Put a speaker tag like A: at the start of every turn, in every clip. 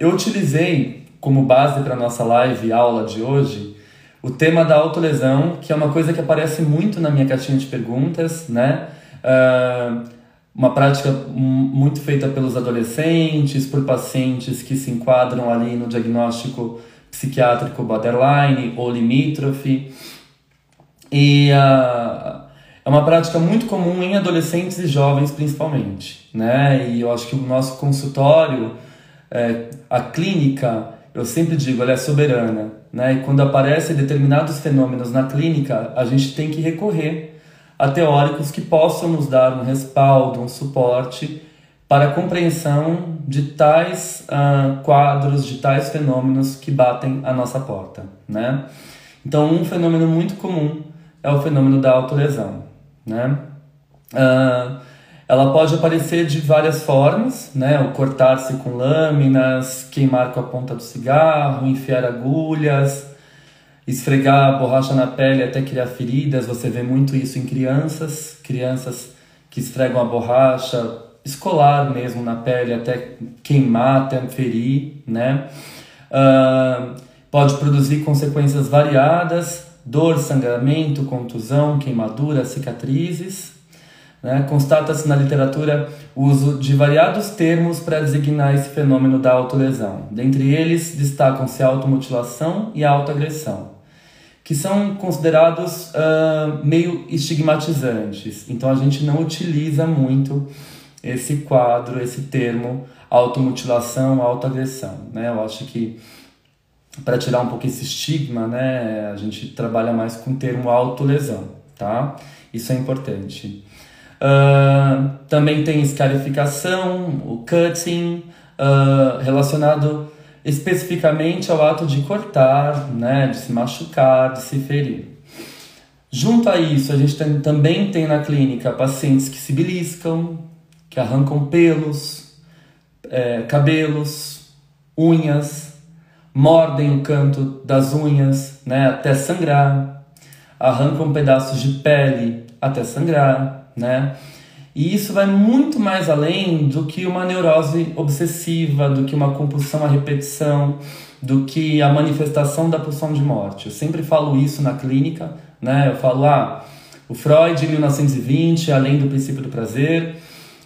A: Eu utilizei como base para nossa live aula de hoje o tema da autolesão, que é uma coisa que aparece muito na minha caixinha de perguntas, né? Uh, uma prática muito feita pelos adolescentes, por pacientes que se enquadram ali no diagnóstico psiquiátrico borderline ou limítrofe. E uh, é uma prática muito comum em adolescentes e jovens, principalmente, né? E eu acho que o nosso consultório é, a clínica, eu sempre digo, ela é soberana. Né? E quando aparecem determinados fenômenos na clínica, a gente tem que recorrer a teóricos que possam nos dar um respaldo, um suporte para a compreensão de tais uh, quadros, de tais fenômenos que batem à nossa porta. Né? Então, um fenômeno muito comum é o fenômeno da autolesão. Né? Uh, ela pode aparecer de várias formas, né? O cortar-se com lâminas, queimar com a ponta do cigarro, enfiar agulhas, esfregar a borracha na pele até criar feridas. Você vê muito isso em crianças, crianças que esfregam a borracha escolar mesmo na pele até queimar, até ferir, né? Uh, pode produzir consequências variadas, dor, sangramento, contusão, queimadura, cicatrizes. Né? Constata-se na literatura o uso de variados termos para designar esse fenômeno da autolesão. Dentre eles, destacam-se a automutilação e a autoagressão, que são considerados uh, meio estigmatizantes. Então a gente não utiliza muito esse quadro, esse termo automutilação, autoagressão. Né? Eu acho que para tirar um pouco esse estigma, né, a gente trabalha mais com o termo autolesão, tá? Isso é importante. Uh, também tem escarificação, o cutting, uh, relacionado especificamente ao ato de cortar, né, de se machucar, de se ferir. Junto a isso, a gente tem, também tem na clínica pacientes que se beliscam, que arrancam pelos, é, cabelos, unhas, mordem o canto das unhas né, até sangrar, arrancam pedaços de pele até sangrar né? E isso vai muito mais além do que uma neurose obsessiva, do que uma compulsão à repetição, do que a manifestação da pulsão de morte. Eu sempre falo isso na clínica, né? Eu falo, ah, o Freud, em 1920, além do princípio do prazer,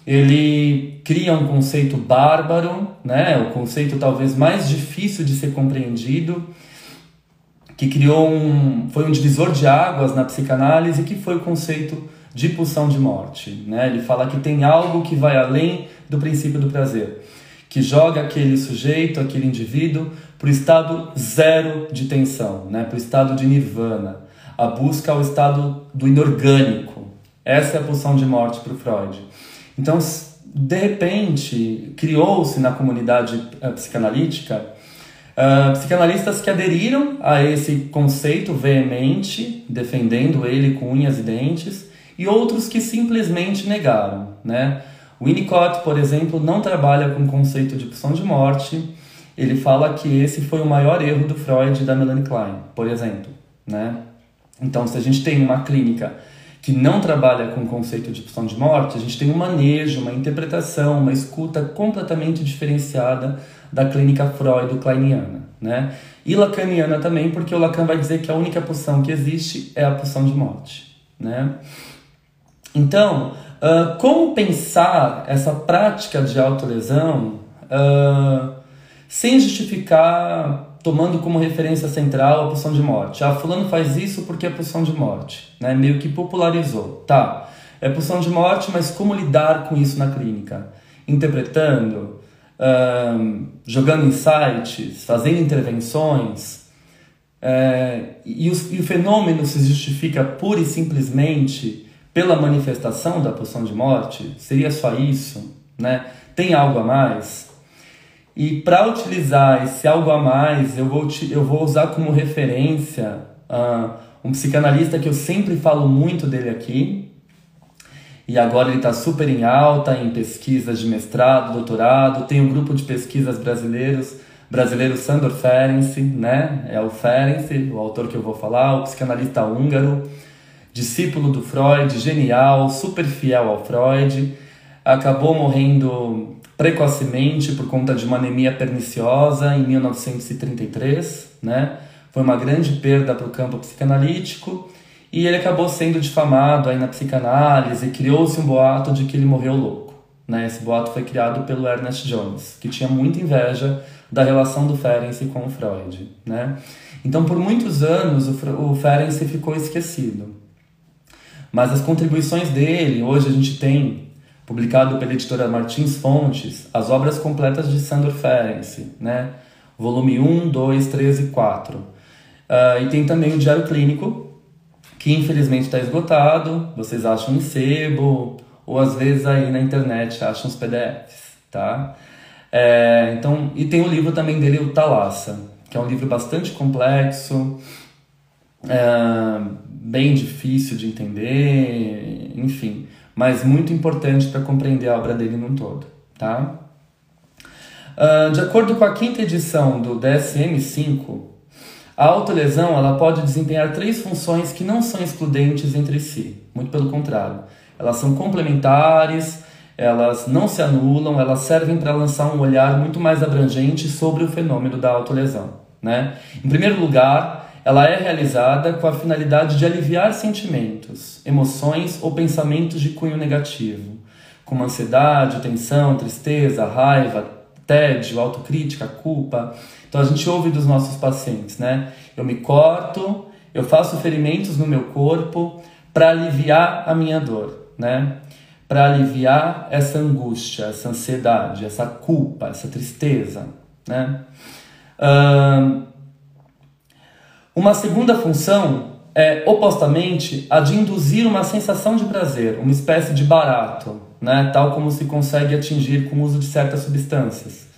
A: ele cria um conceito bárbaro, né? O conceito talvez mais difícil de ser compreendido, que criou um, foi um divisor de águas na psicanálise, que foi o conceito de pulsão de morte. Né? Ele fala que tem algo que vai além do princípio do prazer, que joga aquele sujeito, aquele indivíduo, para o estado zero de tensão, né? para o estado de nirvana, a busca ao estado do inorgânico. Essa é a pulsão de morte para o Freud. Então, de repente, criou-se na comunidade uh, psicanalítica uh, psicanalistas que aderiram a esse conceito veemente, defendendo ele com unhas e dentes, e outros que simplesmente negaram. Né? Winnicott, por exemplo, não trabalha com o conceito de pulsão de morte. Ele fala que esse foi o maior erro do Freud e da Melanie Klein, por exemplo. Né? Então, se a gente tem uma clínica que não trabalha com o conceito de pulsão de morte, a gente tem um manejo, uma interpretação, uma escuta completamente diferenciada da clínica Freud-Kleiniana. Né? E lacaniana também, porque o Lacan vai dizer que a única pulsão que existe é a pulsão de morte. Né? Então, uh, como pensar essa prática de autolesão uh, sem justificar, tomando como referência central a pulsão de morte. Ah, fulano faz isso porque é pulsão de morte, né? Meio que popularizou. Tá, é pulsão de morte, mas como lidar com isso na clínica? Interpretando, um, jogando insights, fazendo intervenções. É, e, e o fenômeno se justifica pura e simplesmente pela manifestação da pulsão de morte? Seria só isso? Né? Tem algo a mais? E para utilizar esse algo a mais, eu vou, eu vou usar como referência uh, um psicanalista que eu sempre falo muito dele aqui, e agora ele está super em alta em pesquisas de mestrado, doutorado. Tem um grupo de pesquisas brasileiros, brasileiro Sandor Ferenc, né? É o Ferenc, o autor que eu vou falar, o psicanalista húngaro, discípulo do Freud, genial, super fiel ao Freud. Acabou morrendo precocemente por conta de uma anemia perniciosa em 1933, né? Foi uma grande perda para o campo psicanalítico e ele acabou sendo difamado aí na psicanálise, criou-se um boato de que ele morreu louco. Né? Esse boato foi criado pelo Ernest Jones, que tinha muita inveja da relação do Ferenczi com o Freud. Né? Então, por muitos anos, o Ferenczi ficou esquecido. Mas as contribuições dele, hoje a gente tem, publicado pela editora Martins Fontes, as obras completas de Sandor Ferenczi, né? volume 1, 2, 3 e 4. Uh, e tem também o Diário Clínico, que infelizmente está esgotado, vocês acham em sebo, ou às vezes aí na internet acham os PDFs, tá? É, então, e tem o livro também dele, o Talassa, que é um livro bastante complexo, é, bem difícil de entender, enfim, mas muito importante para compreender a obra dele num todo, tá? Uh, de acordo com a quinta edição do DSM-5, a autolesão ela pode desempenhar três funções que não são excludentes entre si, muito pelo contrário. Elas são complementares, elas não se anulam, elas servem para lançar um olhar muito mais abrangente sobre o fenômeno da autolesão. Né? Em primeiro lugar, ela é realizada com a finalidade de aliviar sentimentos, emoções ou pensamentos de cunho negativo, como ansiedade, tensão, tristeza, raiva, tédio, autocrítica, culpa. Então a gente ouve dos nossos pacientes, né? Eu me corto, eu faço ferimentos no meu corpo para aliviar a minha dor, né? Para aliviar essa angústia, essa ansiedade, essa culpa, essa tristeza, né? Uma segunda função é opostamente a de induzir uma sensação de prazer, uma espécie de barato, né? Tal como se consegue atingir com o uso de certas substâncias.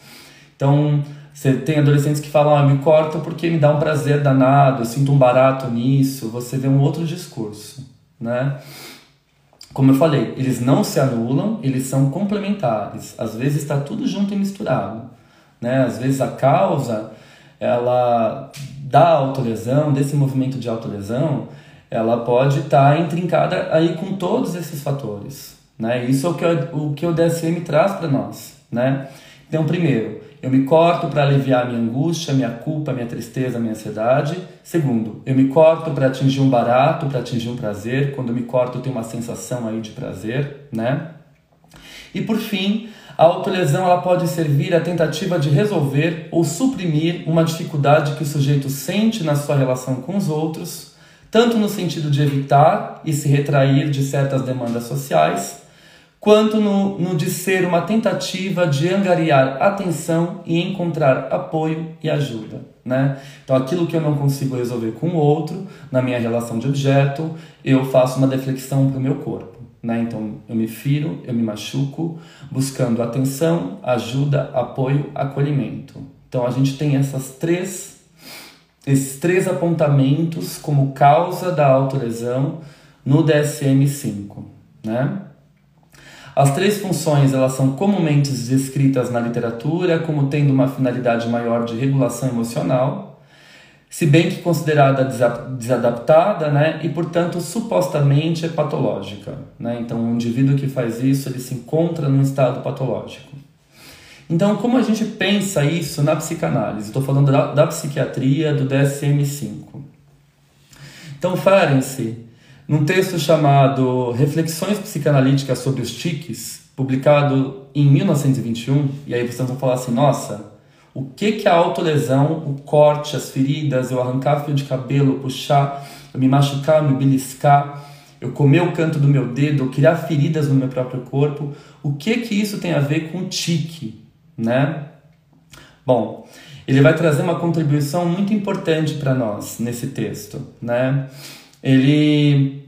A: Então, você tem adolescentes que falam, ah, me corto porque me dá um prazer danado, eu sinto um barato nisso. Você vê um outro discurso, né? Como eu falei, eles não se anulam, eles são complementares. Às vezes está tudo junto e misturado, né? Às vezes a causa, ela da autolesão, desse movimento de autolesão, ela pode estar tá intrincada aí com todos esses fatores, né? Isso é o que o, que o DSM traz para nós, né? Então, primeiro, eu me corto para aliviar minha angústia, minha culpa, minha tristeza, minha ansiedade. Segundo, eu me corto para atingir um barato, para atingir um prazer. Quando eu me corto, eu tenho uma sensação aí de prazer, né? E por fim, a autolesão ela pode servir à tentativa de resolver ou suprimir uma dificuldade que o sujeito sente na sua relação com os outros, tanto no sentido de evitar e se retrair de certas demandas sociais, quanto no, no de ser uma tentativa de angariar atenção e encontrar apoio e ajuda. Né? Então, aquilo que eu não consigo resolver com o outro, na minha relação de objeto, eu faço uma deflexão para o meu corpo. Né? Então, eu me firo, eu me machuco, buscando atenção, ajuda, apoio, acolhimento. Então, a gente tem essas três, esses três apontamentos como causa da autolesão no DSM-5. Né? As três funções elas são comumente descritas na literatura como tendo uma finalidade maior de regulação emocional, se bem que considerada desadaptada, né, e portanto supostamente é patológica, né? Então, um indivíduo que faz isso, ele se encontra num estado patológico. Então, como a gente pensa isso na psicanálise? Estou falando da, da psiquiatria do DSM-5. Então, Ferenczi num texto chamado Reflexões Psicanalíticas sobre os Tiques, publicado em 1921, e aí vocês vão falar assim: nossa, O que que a autolesão, o corte, as feridas, eu arrancar fio de cabelo, puxar, eu me machucar, me beliscar, eu comer o canto do meu dedo, eu criar feridas no meu próprio corpo, o que que isso tem a ver com tique, né? Bom, ele vai trazer uma contribuição muito importante para nós nesse texto, né? Ele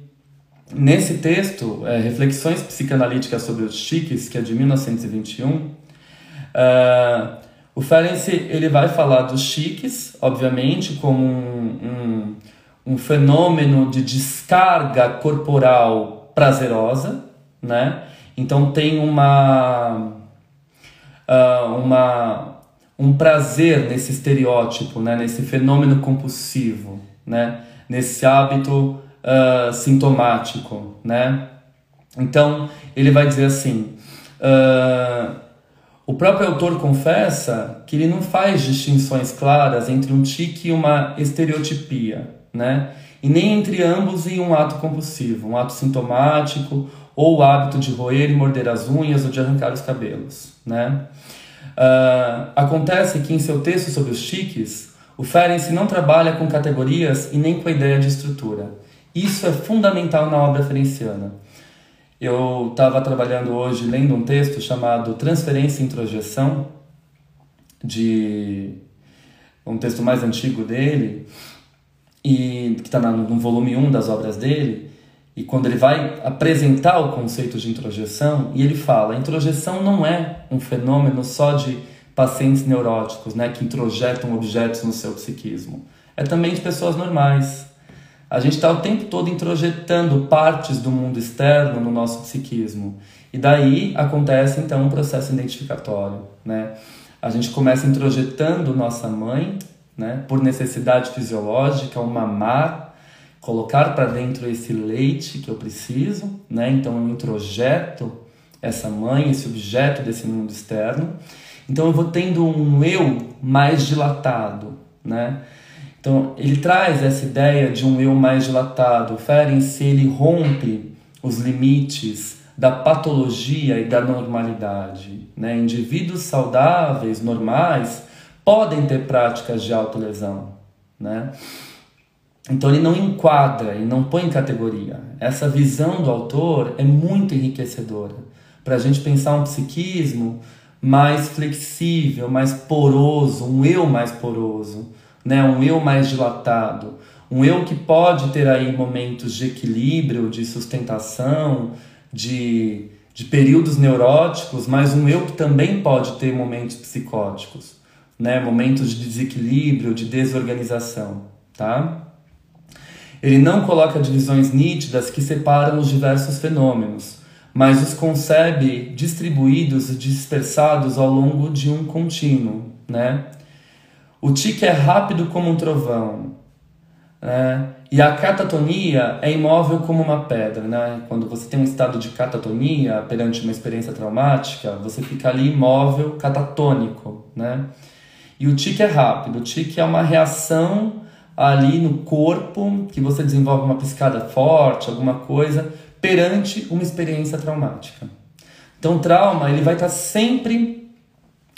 A: nesse texto, é, Reflexões Psicanalíticas sobre os Chiques, que é de 1921, uh, o Ferenc ele vai falar dos chiques, obviamente, como um, um, um fenômeno de descarga corporal prazerosa, né? Então tem uma, uh, uma um prazer nesse estereótipo, né? Nesse fenômeno compulsivo, né? Nesse hábito uh, sintomático, né? Então ele vai dizer assim. Uh, o próprio autor confessa que ele não faz distinções claras entre um tique e uma estereotipia, né? E nem entre ambos e um ato compulsivo, um ato sintomático ou o hábito de roer e morder as unhas ou de arrancar os cabelos, né? Uh, acontece que em seu texto sobre os tiques, o Ferenc não trabalha com categorias e nem com a ideia de estrutura. Isso é fundamental na obra ferenciana. Eu estava trabalhando hoje lendo um texto chamado Transferência e Introjeção, de um texto mais antigo dele, e que está no volume 1 das obras dele, e quando ele vai apresentar o conceito de introjeção, e ele fala: a introjeção não é um fenômeno só de pacientes neuróticos, né, que introjetam objetos no seu psiquismo. É também de pessoas normais, a gente está o tempo todo introjetando partes do mundo externo no nosso psiquismo. E daí acontece então um processo identificatório, né? A gente começa introjetando nossa mãe, né, por necessidade fisiológica, o mamar, colocar para dentro esse leite que eu preciso, né? Então eu introjeto essa mãe, esse objeto desse mundo externo. Então eu vou tendo um eu mais dilatado, né? Então, ele traz essa ideia de um eu mais dilatado. O Ferenc, ele rompe os limites da patologia e da normalidade. Né? Indivíduos saudáveis, normais, podem ter práticas de autolesão. Né? Então ele não enquadra e não põe em categoria. Essa visão do autor é muito enriquecedora para a gente pensar um psiquismo mais flexível, mais poroso, um eu mais poroso né? um eu mais dilatado, um eu que pode ter aí momentos de equilíbrio, de sustentação, de, de períodos neuróticos, mas um eu que também pode ter momentos psicóticos, né? momentos de desequilíbrio, de desorganização. Tá? Ele não coloca divisões nítidas que separam os diversos fenômenos, mas os concebe distribuídos e dispersados ao longo de um contínuo, né? O tique é rápido como um trovão. Né? E a catatonia é imóvel como uma pedra. Né? Quando você tem um estado de catatonia perante uma experiência traumática, você fica ali imóvel, catatônico. Né? E o tique é rápido. O tique é uma reação ali no corpo que você desenvolve uma piscada forte, alguma coisa, perante uma experiência traumática. Então, o trauma ele vai estar sempre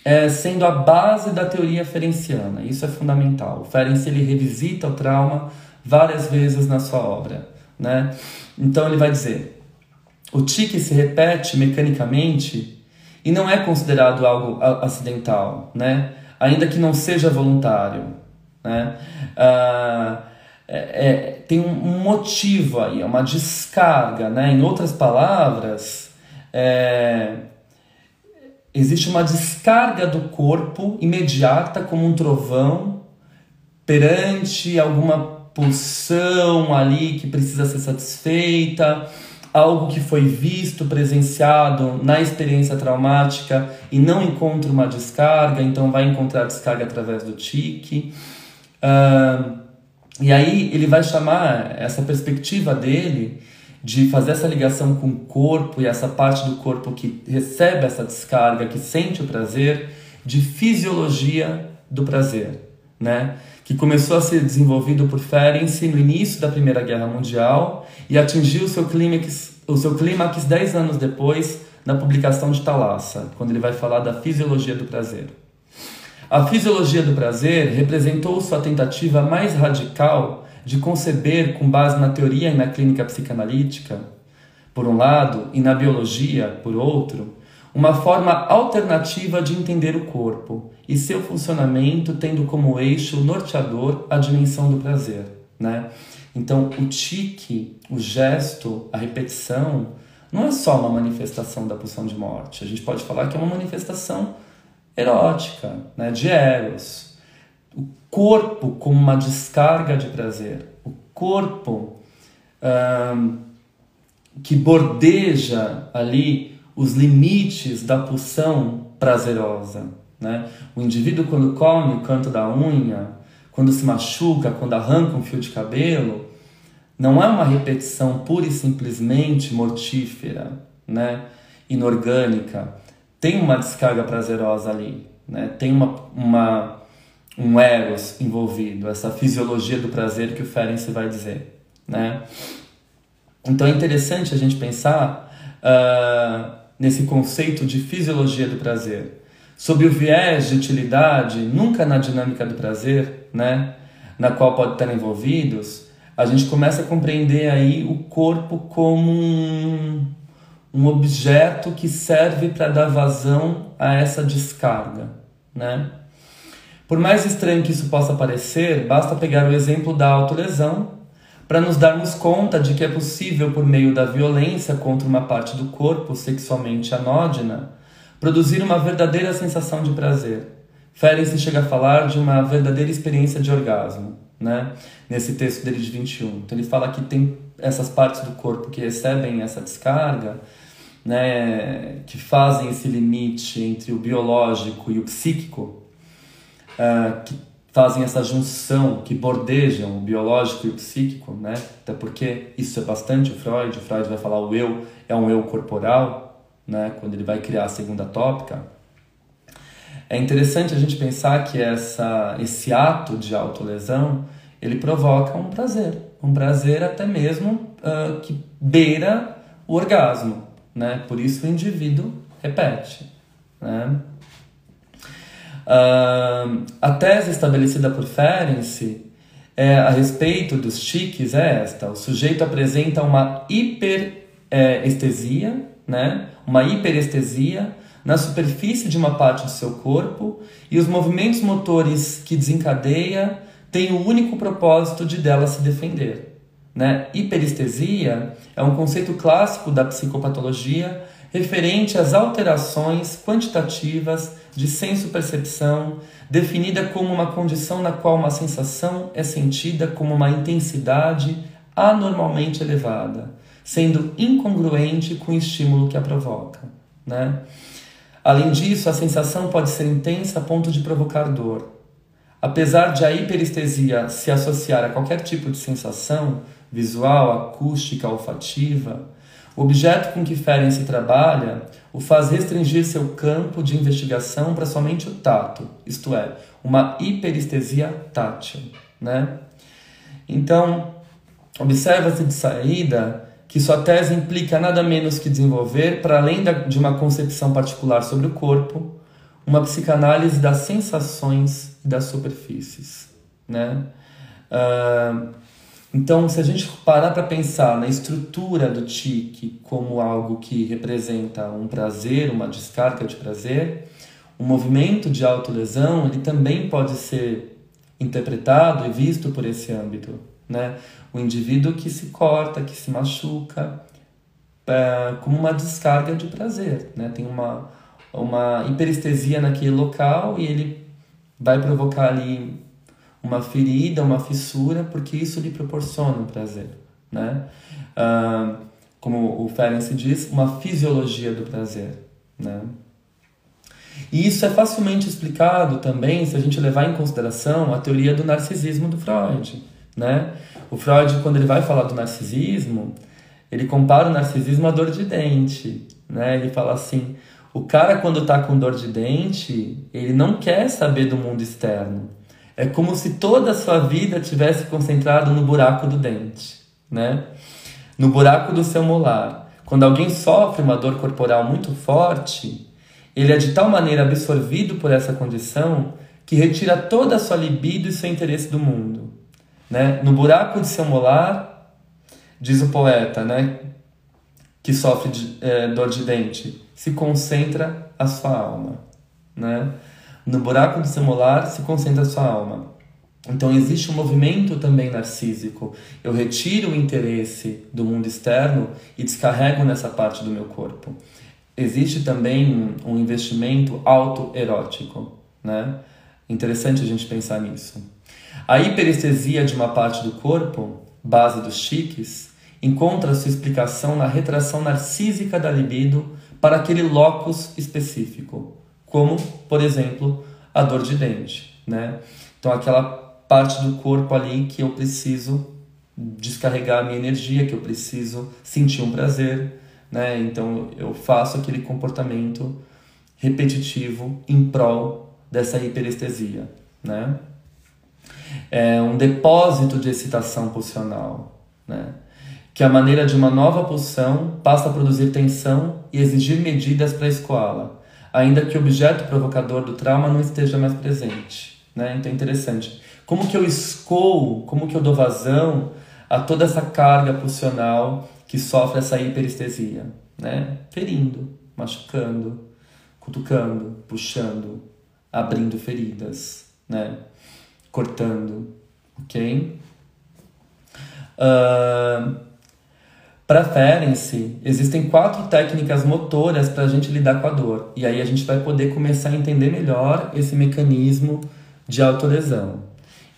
A: é, sendo a base da teoria ferenciana. Isso é fundamental. O Ferenc ele revisita o trauma várias vezes na sua obra. Né? Então ele vai dizer: o tique se repete mecanicamente e não é considerado algo acidental, né? ainda que não seja voluntário. Né? Ah, é, é, tem um motivo aí, é uma descarga. Né? Em outras palavras, é, existe uma descarga do corpo imediata como um trovão perante alguma pulsão ali que precisa ser satisfeita, algo que foi visto, presenciado na experiência traumática e não encontra uma descarga, então vai encontrar descarga através do tique. Uh, e aí ele vai chamar essa perspectiva dele de fazer essa ligação com o corpo e essa parte do corpo que recebe essa descarga, que sente o prazer, de fisiologia do prazer, né? Que começou a ser desenvolvido por Ferenc no início da Primeira Guerra Mundial e atingiu seu clímax, o seu clímax dez anos depois na publicação de Thalassa, quando ele vai falar da fisiologia do prazer. A fisiologia do prazer representou sua tentativa mais radical de conceber, com base na teoria e na clínica psicanalítica, por um lado, e na biologia, por outro, uma forma alternativa de entender o corpo e seu funcionamento tendo como eixo norteador a dimensão do prazer, né? Então, o tique, o gesto, a repetição, não é só uma manifestação da pulsão de morte. A gente pode falar que é uma manifestação erótica, né, de eros. O corpo como uma descarga de prazer. O corpo que bordeja ali os limites da pulsão prazerosa. Né? O indivíduo, quando come o canto da unha, quando se machuca, quando arranca um fio de cabelo, não é uma repetição pura e simplesmente mortífera, né? inorgânica. Tem uma descarga prazerosa ali, né? tem uma, uma, um eros envolvido, essa fisiologia do prazer que o Ferenc vai dizer. Né? Então é interessante a gente pensar uh, nesse conceito de fisiologia do prazer. Sob o viés de utilidade, nunca na dinâmica do prazer, né, na qual pode estar envolvidos, a gente começa a compreender aí o corpo como um, um objeto que serve para dar vazão a essa descarga, né? Por mais estranho que isso possa parecer, basta pegar o exemplo da autolesão para nos darmos conta de que é possível, por meio da violência contra uma parte do corpo sexualmente anódina, produzir uma verdadeira sensação de prazer. Ferenc chega a falar de uma verdadeira experiência de orgasmo, né? nesse texto dele de 21. Então ele fala que tem essas partes do corpo que recebem essa descarga, né, que fazem esse limite entre o biológico e o psíquico, uh, que fazem essa junção, que bordejam o biológico e o psíquico, né? Até porque isso é bastante o Freud. O Freud vai falar o eu é um eu corporal, né? Quando ele vai criar a segunda tópica. É interessante a gente pensar que essa, esse ato de autolesão ele provoca um prazer, um prazer até mesmo uh, que beira o orgasmo, né? Por isso o indivíduo repete, né? Uh, a tese estabelecida por Ferenczi é, a respeito dos tiques é esta: o sujeito apresenta uma hiperestesia, né? uma hiperestesia na superfície de uma parte do seu corpo e os movimentos motores que desencadeia têm o único propósito de dela se defender. Né? Hiperestesia é um conceito clássico da psicopatologia referente às alterações quantitativas de senso-percepção, definida como uma condição na qual uma sensação é sentida como uma intensidade anormalmente elevada, sendo incongruente com o estímulo que a provoca. Né? Além disso, a sensação pode ser intensa a ponto de provocar dor. Apesar de a hiperestesia se associar a qualquer tipo de sensação, visual, acústica, olfativa, o objeto com que Ferenc trabalha o faz restringir seu campo de investigação para somente o tato, isto é, uma hiperestesia tátil. Né? Então, observa-se de saída que sua tese implica nada menos que desenvolver, para além de uma concepção particular sobre o corpo, uma psicanálise das sensações e das superfícies. Né? Uh, então, se a gente parar para pensar na estrutura do tique como algo que representa um prazer, uma descarga de prazer, o movimento de autolesão ele também pode ser interpretado e visto por esse âmbito. Né? O indivíduo que se corta, que se machuca, é, como uma descarga de prazer. Né? Tem uma, uma hiperestesia naquele local e ele vai provocar ali uma ferida, uma fissura, porque isso lhe proporciona um prazer, né? Ah, como o Ferenc diz, uma fisiologia do prazer, né? E isso é facilmente explicado também se a gente levar em consideração a teoria do narcisismo do Freud, né? O Freud, quando ele vai falar do narcisismo, ele compara o narcisismo à dor de dente, né? Ele fala assim, o cara quando está com dor de dente, ele não quer saber do mundo externo, é como se toda a sua vida tivesse concentrado no buraco do dente, né? No buraco do seu molar. Quando alguém sofre uma dor corporal muito forte, ele é de tal maneira absorvido por essa condição que retira toda a sua libido e seu interesse do mundo. Né? No buraco de seu molar, diz o poeta, né, que sofre de, é, dor de dente, se concentra a sua alma. Né? No buraco de seu molar se concentra a sua alma. Então existe um movimento também narcísico. Eu retiro o interesse do mundo externo e descarrego nessa parte do meu corpo. Existe também um investimento autoerótico, né? Interessante a gente pensar nisso. A hiperestesia de uma parte do corpo, base dos chiques, encontra sua explicação na retração narcísica da libido para aquele locus específico, como, por exemplo, a dor de dente, né? Então aquela parte do corpo ali que eu preciso descarregar a minha energia, que eu preciso sentir um prazer, né? Então eu faço aquele comportamento repetitivo em prol dessa hiperestesia, né? É um depósito de excitação pulsional, né? Que a maneira de uma nova pulsão passa a produzir tensão e exigir medidas para escoá-la, ainda que o objeto provocador do trauma não esteja mais presente, né? Então é interessante. Como que eu escoo, como que eu dou vazão a toda essa carga pulsional que sofre essa hiperestesia, né? Ferindo, machucando, cutucando, puxando, abrindo feridas, né? Cortando, ok? Uh, para Ferenczi, existem quatro técnicas motoras para a gente lidar com a dor. E aí a gente vai poder começar a entender melhor esse mecanismo de autolesão.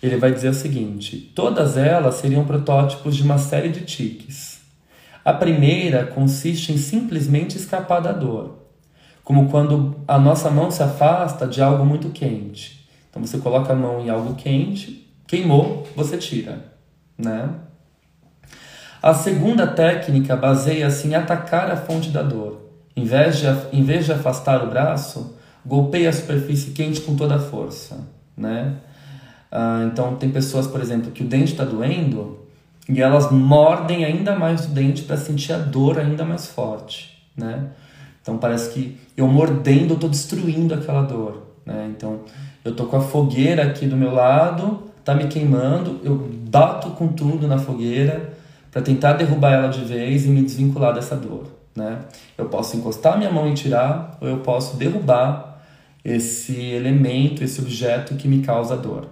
A: Ele vai dizer o seguinte: todas elas seriam protótipos de uma série de tiques. A primeira consiste em simplesmente escapar da dor como quando a nossa mão se afasta de algo muito quente. Então você coloca a mão em algo quente, queimou, você tira, né? A segunda técnica baseia-se em atacar a fonte da dor. Em vez, de, em vez de afastar o braço, golpeia a superfície quente com toda a força, né? Ah, então tem pessoas, por exemplo, que o dente está doendo e elas mordem ainda mais o dente para sentir a dor ainda mais forte, né? Então parece que eu mordendo, eu estou destruindo aquela dor. Né? Então eu estou com a fogueira aqui do meu lado, tá me queimando, eu bato com tudo na fogueira para tentar derrubar ela de vez e me desvincular dessa dor. Né? Eu posso encostar minha mão e tirar, ou eu posso derrubar esse elemento, esse objeto que me causa dor.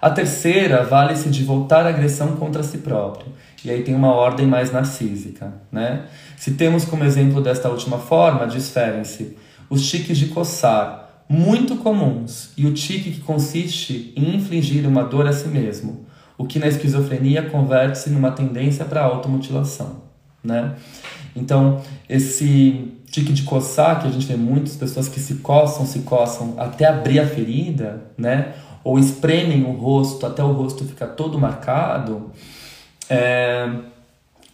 A: A terceira vale-se de voltar a agressão contra si próprio. E aí tem uma ordem mais narcísica. Né? Se temos como exemplo desta última forma, diferem-se os tiques de coçar, muito comuns, e o tique que consiste em infligir uma dor a si mesmo, o que na esquizofrenia converte-se numa tendência para automutilação. Né? Então, esse tique de coçar, que a gente vê muitas pessoas que se coçam, se coçam até abrir a ferida, né? ou espremem o rosto até o rosto ficar todo marcado, é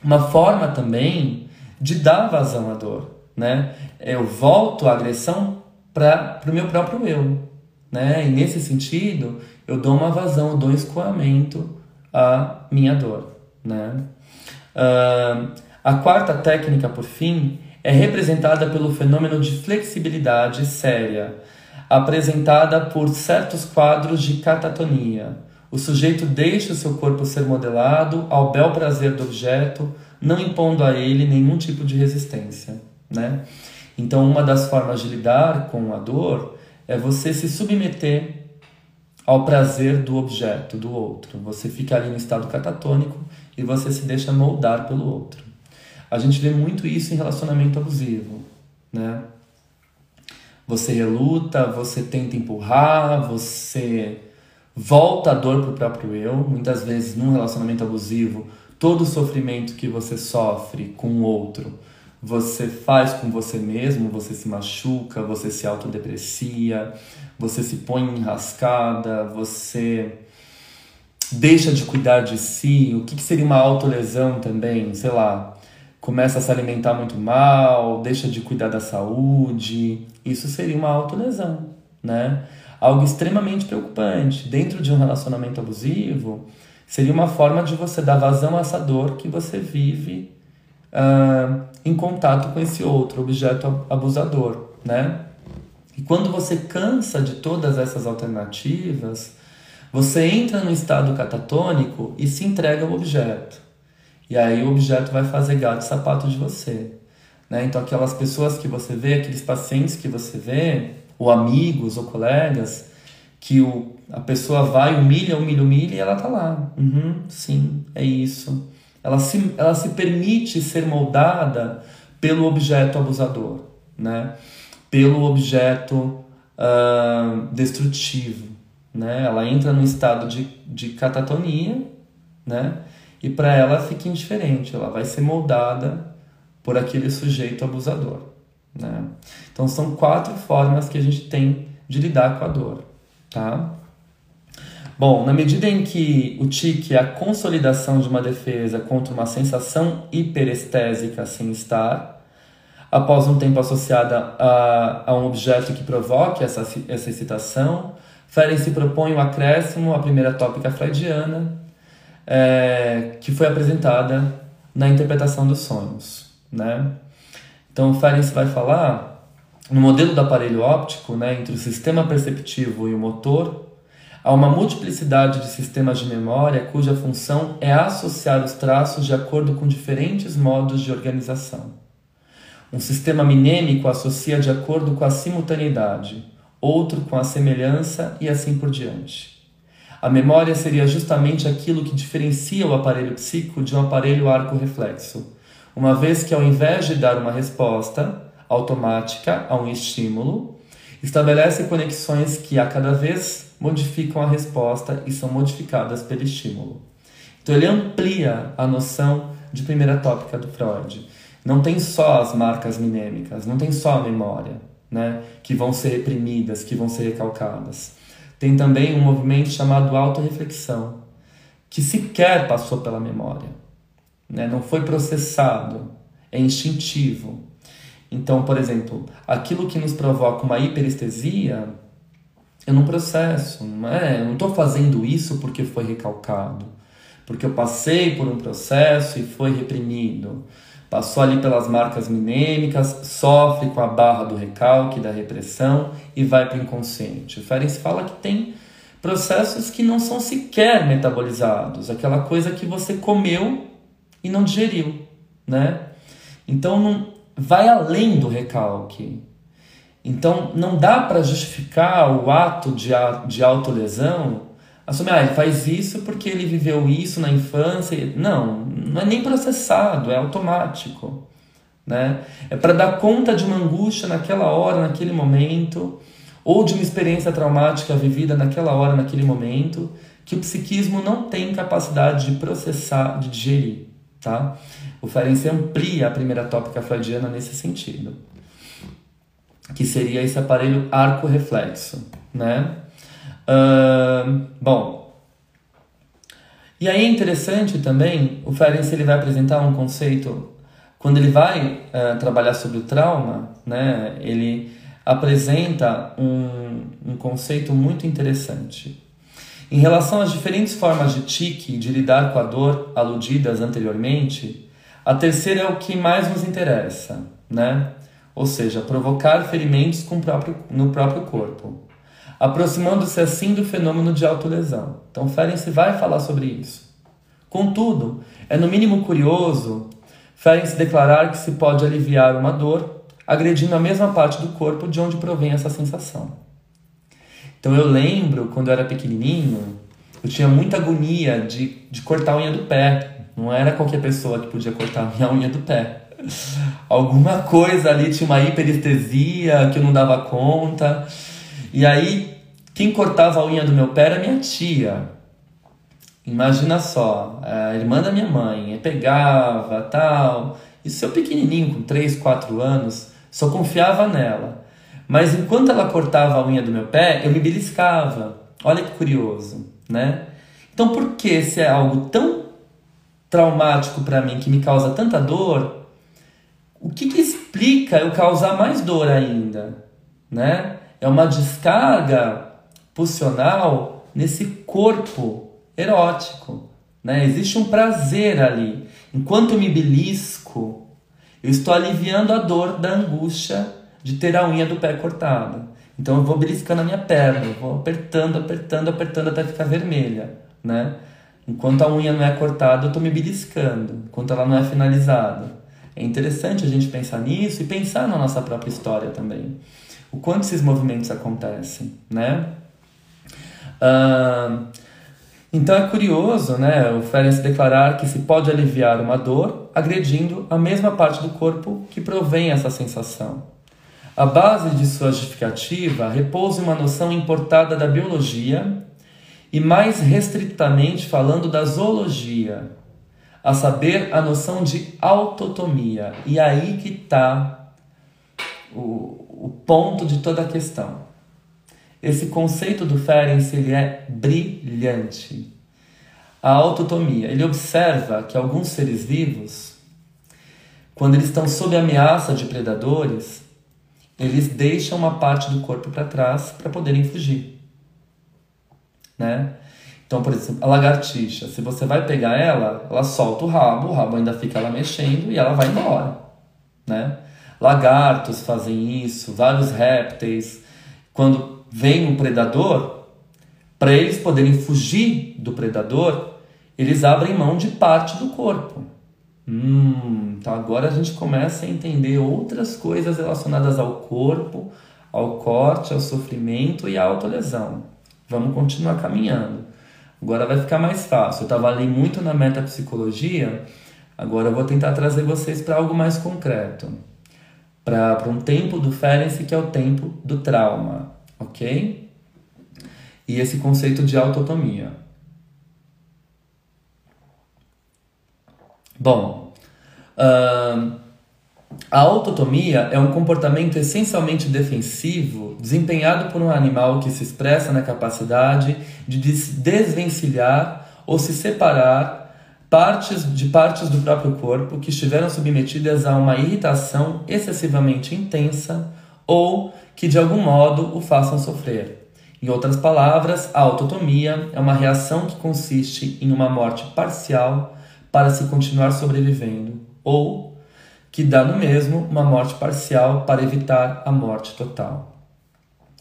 A: uma forma também de dar vazão à dor, né? Eu volto a agressão para o meu próprio eu, né? E nesse sentido, eu dou uma vazão, eu dou um escoamento à minha dor, né? Uh, a quarta técnica, por fim, é representada pelo fenômeno de flexibilidade séria, apresentada por certos quadros de catatonia. O sujeito deixa o seu corpo ser modelado ao bel prazer do objeto, não impondo a ele nenhum tipo de resistência. Né? Então, uma das formas de lidar com a dor é você se submeter ao prazer do objeto, do outro. Você fica ali no estado catatônico e você se deixa moldar pelo outro. A gente vê muito isso em relacionamento abusivo, né? Você reluta, você tenta empurrar, você volta a dor para o próprio eu. Muitas vezes, num relacionamento abusivo, todo o sofrimento que você sofre com o outro, você faz com você mesmo, você se machuca, você se autodeprecia, você se põe em rascada, você deixa de cuidar de si. O que, que seria uma autolesão também? Sei lá, começa a se alimentar muito mal, deixa de cuidar da saúde, isso seria uma autolesão, né? Algo extremamente preocupante. Dentro de um relacionamento abusivo, seria uma forma de você dar vazão a essa dor que você vive uh, em contato com esse outro objeto abusador, né? E quando você cansa de todas essas alternativas, você entra no estado catatônico e se entrega ao objeto. E aí o objeto vai fazer gato e sapato de você. Né? Então, aquelas pessoas que você vê, aqueles pacientes que você vê, ou amigos ou colegas, que o, a pessoa vai, humilha, humilha, humilha e ela tá lá. Uhum, sim, é isso. Ela se, ela se permite ser moldada pelo objeto abusador, né? pelo objeto uh, destrutivo. Né? Ela entra num estado de, de catatonia né? e para ela fica indiferente, ela vai ser moldada por aquele sujeito abusador. Né? Então são quatro formas que a gente tem de lidar com a dor. Tá? Bom, na medida em que o tique é a consolidação de uma defesa contra uma sensação hiperestésica sem estar, após um tempo associada a, a um objeto que provoque essa, essa excitação, Ferenc se propõe o um acréscimo à primeira tópica freudiana, é, que foi apresentada na interpretação dos sonhos. Né? Então, Ferenc vai falar, no modelo do aparelho óptico, né, entre o sistema perceptivo e o motor, há uma multiplicidade de sistemas de memória cuja função é associar os traços de acordo com diferentes modos de organização. Um sistema minêmico associa de acordo com a simultaneidade, outro com a semelhança e assim por diante. A memória seria justamente aquilo que diferencia o aparelho psíquico de um aparelho arco-reflexo, uma vez que, ao invés de dar uma resposta automática a um estímulo, estabelece conexões que a cada vez modificam a resposta e são modificadas pelo estímulo. Então, ele amplia a noção de primeira tópica do Freud. Não tem só as marcas minêmicas, não tem só a memória, né, que vão ser reprimidas, que vão ser recalcadas. Tem também um movimento chamado autorreflexão, que sequer passou pela memória né? não foi processado, é instintivo. Então, por exemplo, aquilo que nos provoca uma hiperestesia, eu não processo, não é? Eu não estou fazendo isso porque foi recalcado, porque eu passei por um processo e foi reprimido. Passou ali pelas marcas minêmicas, sofre com a barra do recalque, da repressão e vai para o inconsciente. O Ferenc fala que tem processos que não são sequer metabolizados, aquela coisa que você comeu e não digeriu, né? Então não vai além do recalque. Então não dá para justificar o ato de, de autolesão, assumir, ah, ele faz isso porque ele viveu isso na infância. Não, não é nem processado, é automático. Né? É para dar conta de uma angústia naquela hora, naquele momento, ou de uma experiência traumática vivida naquela hora, naquele momento, que o psiquismo não tem capacidade de processar, de digerir. Tá? O Ferenczi amplia a primeira tópica freudiana nesse sentido, que seria esse aparelho arco-reflexo. Né? Uh, bom, e aí é interessante também, o Ferenczi ele vai apresentar um conceito, quando ele vai uh, trabalhar sobre o trauma, né, ele apresenta um, um conceito muito interessante. Em relação às diferentes formas de tique de lidar com a dor aludidas anteriormente, a terceira é o que mais nos interessa, né? Ou seja, provocar ferimentos próprio, no próprio corpo, aproximando-se assim do fenômeno de autolesão. Então, Ferenc vai falar sobre isso. Contudo, é no mínimo curioso Ferenc declarar que se pode aliviar uma dor agredindo a mesma parte do corpo de onde provém essa sensação. Então eu lembro, quando eu era pequenininho, eu tinha muita agonia de, de cortar a unha do pé. Não era qualquer pessoa que podia cortar a minha unha do pé. Alguma coisa ali tinha uma hiperestesia que eu não dava conta. E aí, quem cortava a unha do meu pé era minha tia. Imagina só, a irmã da minha mãe pegava tal. E seu pequenininho, com 3, 4 anos, só confiava nela. Mas enquanto ela cortava a unha do meu pé, eu me beliscava. Olha que curioso, né? Então, por que se é algo tão traumático para mim, que me causa tanta dor, o que, que explica eu causar mais dor ainda, né? É uma descarga pulsional nesse corpo erótico, né? Existe um prazer ali. Enquanto eu me belisco, eu estou aliviando a dor da angústia de ter a unha do pé cortada. Então eu vou beliscando a minha perna, vou apertando, apertando, apertando até ficar vermelha, né? Enquanto a unha não é cortada, eu estou me beliscando, enquanto ela não é finalizada. É interessante a gente pensar nisso e pensar na nossa própria história também. O quanto esses movimentos acontecem, né? Uh, então é curioso, né, o Ferenc declarar que se pode aliviar uma dor agredindo a mesma parte do corpo que provém essa sensação. A base de sua justificativa repousa em uma noção importada da biologia e mais restritamente falando da zoologia, a saber, a noção de autotomia. E aí que está o, o ponto de toda a questão. Esse conceito do Ferenc ele é brilhante. A autotomia. Ele observa que alguns seres vivos, quando eles estão sob ameaça de predadores, eles deixam uma parte do corpo para trás para poderem fugir. Né? Então, por exemplo, a lagartixa, se você vai pegar ela, ela solta o rabo, o rabo ainda fica lá mexendo e ela vai embora, né? Lagartos fazem isso, vários répteis. Quando vem um predador, para eles poderem fugir do predador, eles abrem mão de parte do corpo. Hum, então agora a gente começa a entender outras coisas relacionadas ao corpo, ao corte, ao sofrimento e à autolesão. Vamos continuar caminhando. Agora vai ficar mais fácil. Eu estava ali muito na metapsicologia, agora eu vou tentar trazer vocês para algo mais concreto. Para um tempo do Ferenc, que é o tempo do trauma, ok? E esse conceito de autotomia. Bom, uh, a autotomia é um comportamento essencialmente defensivo desempenhado por um animal que se expressa na capacidade de desvencilhar ou se separar partes de partes do próprio corpo que estiveram submetidas a uma irritação excessivamente intensa ou que de algum modo o façam sofrer. Em outras palavras, a autotomia é uma reação que consiste em uma morte parcial para se continuar sobrevivendo ou que dá no mesmo uma morte parcial para evitar a morte total.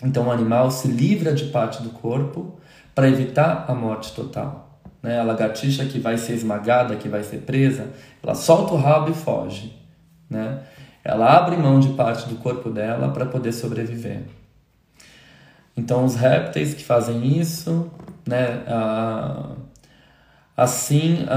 A: Então o animal se livra de parte do corpo para evitar a morte total. Né? A lagartixa que vai ser esmagada, que vai ser presa, ela solta o rabo e foge. Né? Ela abre mão de parte do corpo dela para poder sobreviver. Então os répteis que fazem isso, né, a, Assim, a,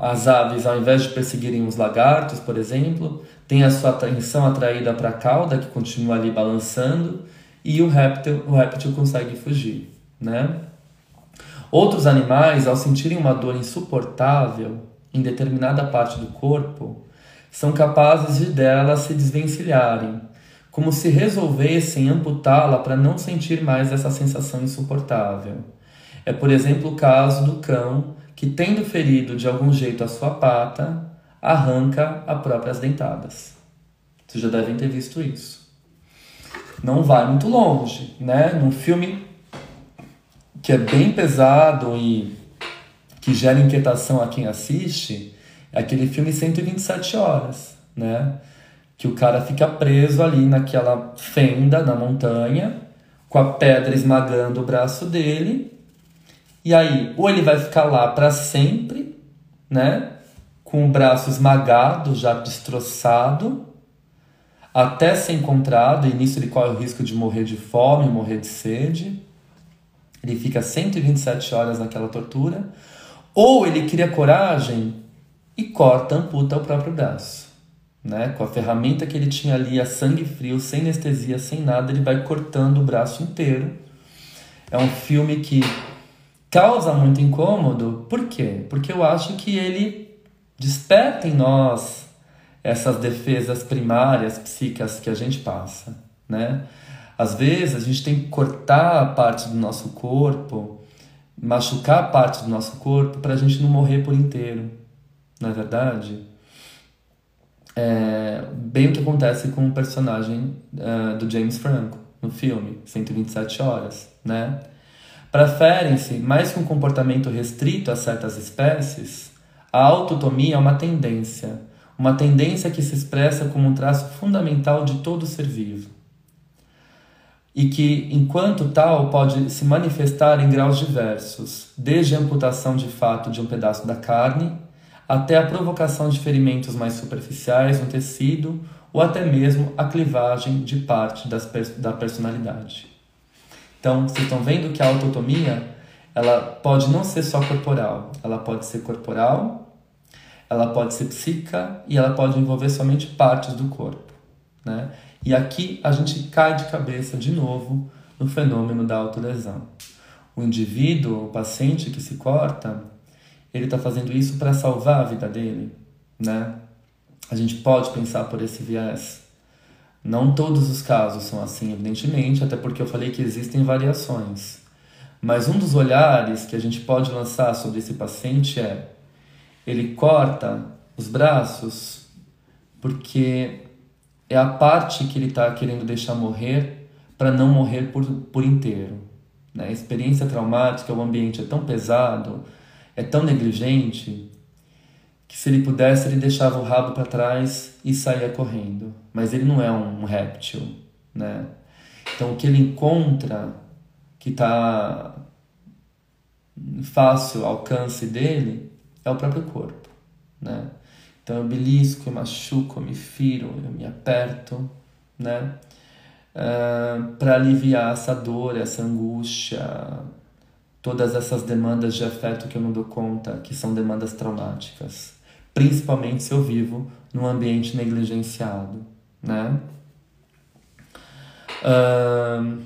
A: a, as aves, ao invés de perseguirem os lagartos, por exemplo, têm a sua atenção atraída para a cauda, que continua ali balançando, e o réptil, o réptil consegue fugir. Né? Outros animais, ao sentirem uma dor insuportável em determinada parte do corpo, são capazes de dela se desvencilharem, como se resolvessem amputá-la para não sentir mais essa sensação insuportável. É, por exemplo, o caso do cão que, tendo ferido de algum jeito a sua pata, arranca as próprias dentadas. Vocês já devem ter visto isso. Não vai muito longe, né? Num filme que é bem pesado e que gera inquietação a quem assiste, é aquele filme 127 horas, né? Que o cara fica preso ali naquela fenda na montanha, com a pedra esmagando o braço dele, e aí, ou ele vai ficar lá para sempre, né? Com o braço esmagado, já destroçado, até ser encontrado, e nisso ele corre o risco de morrer de fome, morrer de sede. Ele fica 127 horas naquela tortura. Ou ele cria coragem e corta, amputa o próprio braço. Né? Com a ferramenta que ele tinha ali, a sangue frio, sem anestesia, sem nada, ele vai cortando o braço inteiro. É um filme que causa muito incômodo. Por quê? Porque eu acho que ele desperta em nós essas defesas primárias psíquicas que a gente passa, né? Às vezes a gente tem que cortar parte do nosso corpo, machucar parte do nosso corpo para a gente não morrer por inteiro, não é verdade? É bem o que acontece com o personagem uh, do James Franco no filme 127 horas, né? Preferem-se, mais que um comportamento restrito a certas espécies, a autotomia é uma tendência, uma tendência que se expressa como um traço fundamental de todo ser vivo. e que, enquanto tal, pode se manifestar em graus diversos, desde a amputação de fato de um pedaço da carne até a provocação de ferimentos mais superficiais no tecido ou até mesmo a clivagem de parte das, da personalidade. Então, vocês estão vendo que a autotomia ela pode não ser só corporal, ela pode ser corporal, ela pode ser psíquica e ela pode envolver somente partes do corpo. Né? E aqui a gente cai de cabeça de novo no fenômeno da autolesão. O indivíduo, o paciente que se corta, ele está fazendo isso para salvar a vida dele, né? A gente pode pensar por esse viés. Não todos os casos são assim, evidentemente, até porque eu falei que existem variações. Mas um dos olhares que a gente pode lançar sobre esse paciente é: ele corta os braços porque é a parte que ele está querendo deixar morrer para não morrer por, por inteiro. Né? A experiência traumática, o ambiente é tão pesado, é tão negligente, que se ele pudesse, ele deixava o rabo para trás e saía correndo. Mas ele não é um réptil. Né? Então, o que ele encontra que está fácil alcance dele é o próprio corpo. Né? Então eu belisco, eu machuco, eu me firo, eu me aperto, né? Uh, ah, para aliviar essa dor, essa angústia, todas essas demandas de afeto que eu não dou conta, que são demandas traumáticas, principalmente se eu vivo num ambiente negligenciado, né? Uh,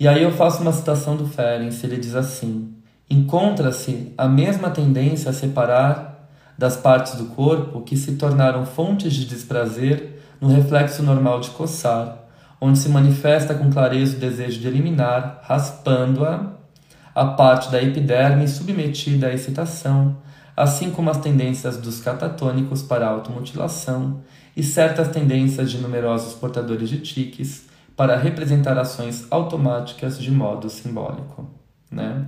A: e aí eu faço uma citação do Ferenc, ele diz assim: encontra-se a mesma tendência a separar das partes do corpo que se tornaram fontes de desprazer no reflexo normal de coçar, onde se manifesta com clareza o desejo de eliminar, raspando-a, a parte da epiderme submetida à excitação, assim como as tendências dos catatônicos para automutilação e certas tendências de numerosos portadores de tiques para representar ações automáticas de modo simbólico. Né?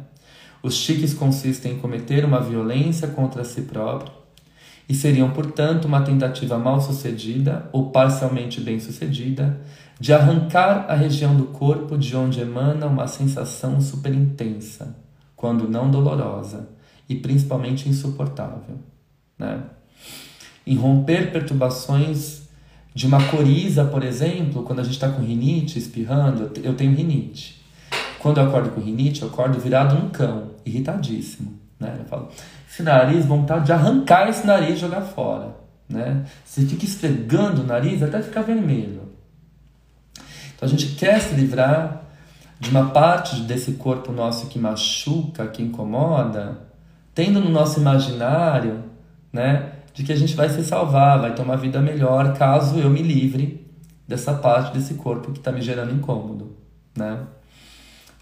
A: Os tiques consistem em cometer uma violência contra si próprio e seriam, portanto, uma tentativa mal sucedida ou parcialmente bem sucedida de arrancar a região do corpo de onde emana uma sensação superintensa, quando não dolorosa e principalmente insuportável. Né? Em romper perturbações de uma coriza, por exemplo, quando a gente está com rinite, espirrando, eu tenho rinite. Quando eu acordo com rinite, eu acordo virado num cão, irritadíssimo. Né? Eu falo, esse nariz, vontade de arrancar esse nariz e jogar fora. Né? Você fica esfregando o nariz até ficar vermelho. Então a gente quer se livrar de uma parte desse corpo nosso que machuca, que incomoda, tendo no nosso imaginário, né, de que a gente vai se salvar, vai ter uma vida melhor caso eu me livre dessa parte desse corpo que está me gerando incômodo, né?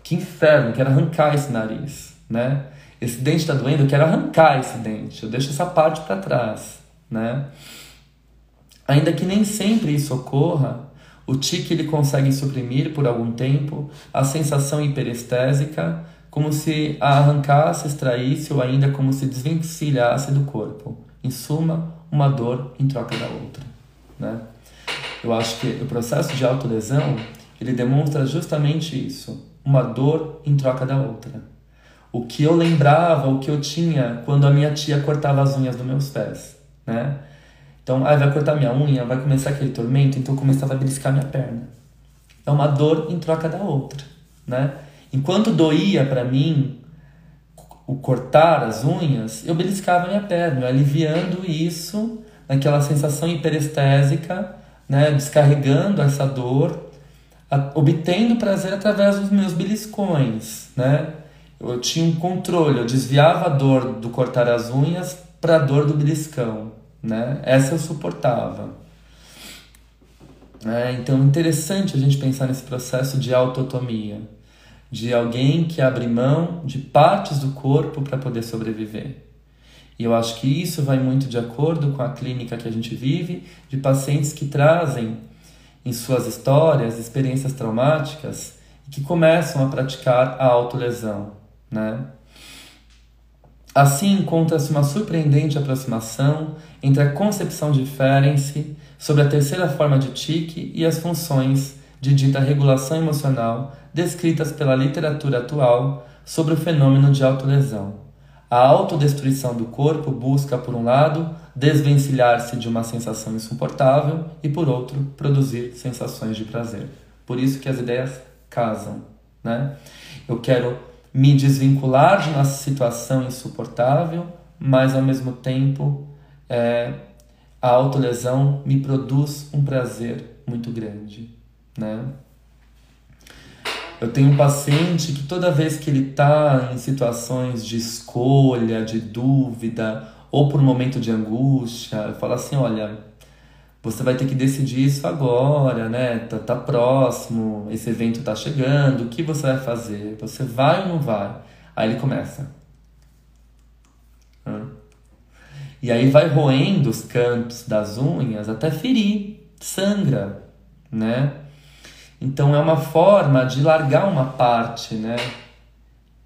A: Que inferno, quero arrancar esse nariz, né? Esse dente está doendo, eu quero arrancar esse dente, eu deixo essa parte para trás, né? Ainda que nem sempre isso ocorra, o tique ele consegue suprimir por algum tempo a sensação hiperestésica, como se a arrancasse, extraísse ou ainda como se desvencilhasse do corpo. Em suma, uma dor em troca da outra, né? Eu acho que o processo de autolesão, ele demonstra justamente isso uma dor em troca da outra. O que eu lembrava, o que eu tinha quando a minha tia cortava as unhas dos meus pés, né? Então, ah, vai cortar minha unha, vai começar aquele tormento, então eu começava a beliscar minha perna. É uma dor em troca da outra, né? Enquanto doía para mim o cortar as unhas, eu beliscava minha perna, aliviando isso, naquela sensação hiperestésica, né? Descarregando essa dor obtendo prazer através dos meus beliscões, né? Eu tinha um controle, eu desviava a dor do cortar as unhas para a dor do beliscão, né? Essa eu suportava. É, então, interessante a gente pensar nesse processo de autotomia, de alguém que abre mão de partes do corpo para poder sobreviver. E eu acho que isso vai muito de acordo com a clínica que a gente vive, de pacientes que trazem em suas histórias experiências traumáticas e que começam a praticar a autolesão, né? Assim encontra-se uma surpreendente aproximação entre a concepção de Ferenczi sobre a terceira forma de tique e as funções de dita regulação emocional descritas pela literatura atual sobre o fenômeno de autolesão. A autodestruição do corpo busca, por um lado, desvencilhar-se de uma sensação insuportável e, por outro, produzir sensações de prazer. Por isso que as ideias casam, né? Eu quero me desvincular de uma situação insuportável, mas ao mesmo tempo é, a autolesão me produz um prazer muito grande, né? Eu tenho um paciente que toda vez que ele está em situações de escolha, de dúvida, ou por um momento de angústia, eu falo assim, olha, você vai ter que decidir isso agora, né? Tá, tá próximo, esse evento tá chegando, o que você vai fazer? Você vai ou não vai? Aí ele começa. E aí vai roendo os cantos das unhas até ferir, sangra, né? Então é uma forma de largar uma parte, né?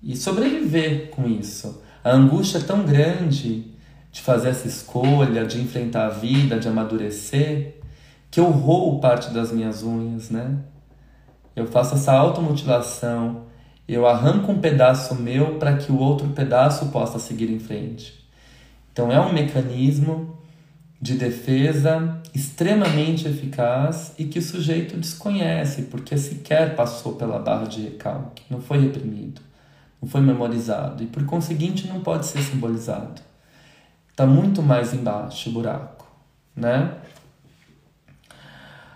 A: E sobreviver com isso. A angústia é tão grande de fazer essa escolha, de enfrentar a vida, de amadurecer, que eu roo parte das minhas unhas, né? Eu faço essa automutilação, eu arranco um pedaço meu para que o outro pedaço possa seguir em frente. Então é um mecanismo de defesa extremamente eficaz e que o sujeito desconhece, porque sequer passou pela barra de recalque, não foi reprimido, não foi memorizado e por conseguinte não pode ser simbolizado. Está muito mais embaixo o buraco, né?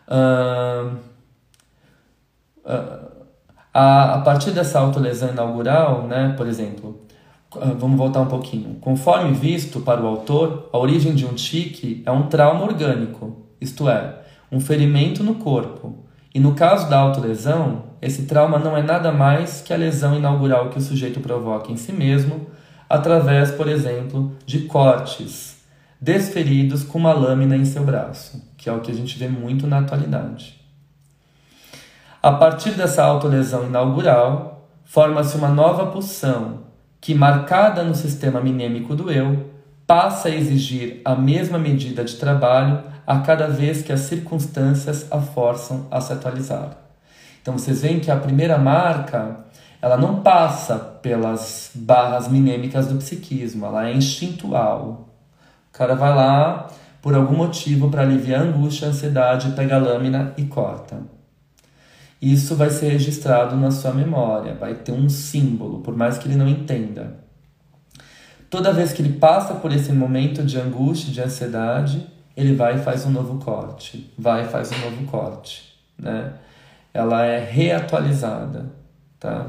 A: Uh, uh, a, a partir dessa autolesão inaugural, né, por exemplo, vamos voltar um pouquinho. Conforme visto para o autor, a origem de um tique é um trauma orgânico, isto é, um ferimento no corpo. E no caso da autolesão, esse trauma não é nada mais que a lesão inaugural que o sujeito provoca em si mesmo através, por exemplo, de cortes desferidos com uma lâmina em seu braço, que é o que a gente vê muito na atualidade. A partir dessa autolesão inaugural, forma-se uma nova pulsão que, marcada no sistema minêmico do eu, passa a exigir a mesma medida de trabalho a cada vez que as circunstâncias a forçam a se atualizar. Então vocês veem que a primeira marca ela não passa pelas barras minêmicas do psiquismo, ela é instintual. O cara vai lá por algum motivo para aliviar a angústia, a ansiedade, pega a lâmina e corta. Isso vai ser registrado na sua memória, vai ter um símbolo, por mais que ele não entenda. Toda vez que ele passa por esse momento de angústia, de ansiedade, ele vai e faz um novo corte, vai e faz um novo corte, né? Ela é reatualizada, tá?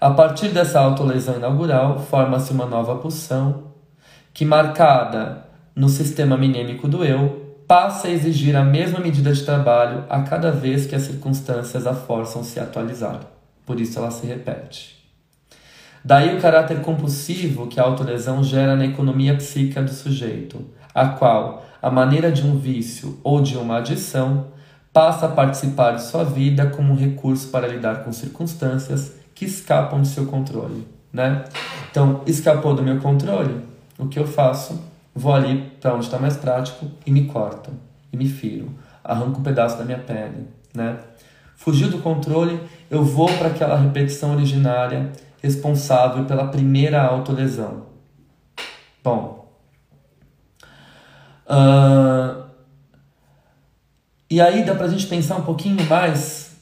A: A partir dessa autolesão inaugural, forma-se uma nova pulsão que, marcada no sistema minêmico do eu, passa a exigir a mesma medida de trabalho a cada vez que as circunstâncias a forçam a se atualizar. Por isso ela se repete. Daí o caráter compulsivo que a autolesão gera na economia psíquica do sujeito, a qual, a maneira de um vício ou de uma adição, passa a participar de sua vida como um recurso para lidar com circunstâncias que escapam do seu controle, né? Então, escapou do meu controle, o que eu faço? Vou ali para onde está mais prático e me corto, e me firo, arranco um pedaço da minha pele, né? Fugiu do controle, eu vou para aquela repetição originária responsável pela primeira autolesão. Bom, uh, e aí dá para a gente pensar um pouquinho mais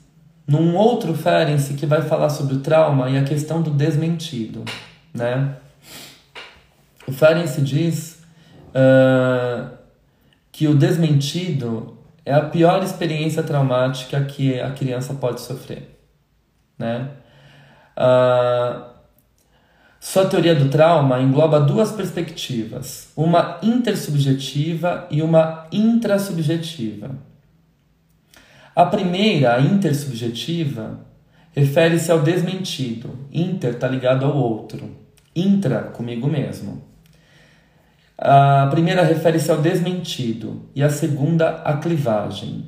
A: num outro Ferenc que vai falar sobre o trauma e a questão do desmentido, né? O Ferenc diz uh, que o desmentido é a pior experiência traumática que a criança pode sofrer, né? Uh, sua teoria do trauma engloba duas perspectivas, uma intersubjetiva e uma intrasubjetiva. A primeira, a intersubjetiva, refere-se ao desmentido. Inter está ligado ao outro. Intra, comigo mesmo. A primeira refere-se ao desmentido e a segunda, à clivagem.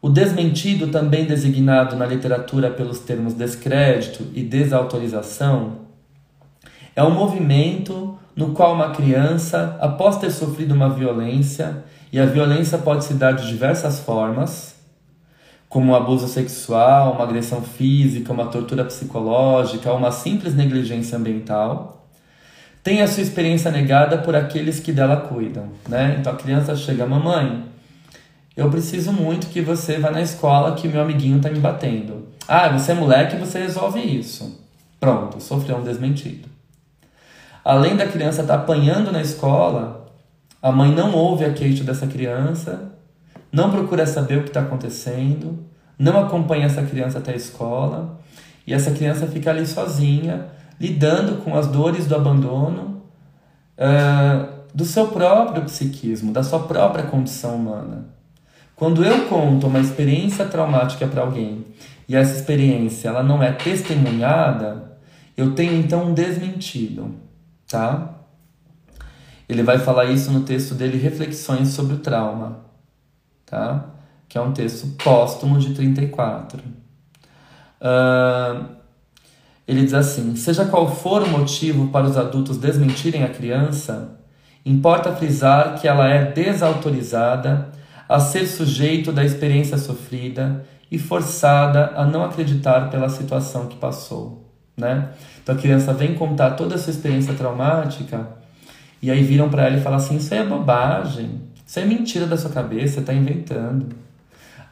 A: O desmentido, também designado na literatura pelos termos descrédito e desautorização, é um movimento no qual uma criança, após ter sofrido uma violência, e a violência pode se dar de diversas formas, como um abuso sexual, uma agressão física, uma tortura psicológica, uma simples negligência ambiental, tem a sua experiência negada por aqueles que dela cuidam, né? Então a criança chega, mamãe, eu preciso muito que você vá na escola que o meu amiguinho está me batendo. Ah, você é moleque, você resolve isso. Pronto, sofreu um desmentido. Além da criança estar tá apanhando na escola, a mãe não ouve a queixa dessa criança não procura saber o que está acontecendo, não acompanha essa criança até a escola, e essa criança fica ali sozinha, lidando com as dores do abandono, uh, do seu próprio psiquismo, da sua própria condição humana. Quando eu conto uma experiência traumática para alguém e essa experiência ela não é testemunhada, eu tenho então um desmentido, tá? Ele vai falar isso no texto dele Reflexões sobre o Trauma tá? que é um texto póstumo de 34. Uh, ele diz assim: Seja qual for o motivo para os adultos desmentirem a criança, importa frisar que ela é desautorizada a ser sujeito da experiência sofrida e forçada a não acreditar pela situação que passou. Né? Então a criança vem contar toda a sua experiência traumática e aí viram para ela e falam assim: Isso é bobagem. Isso é mentira da sua cabeça, você está inventando.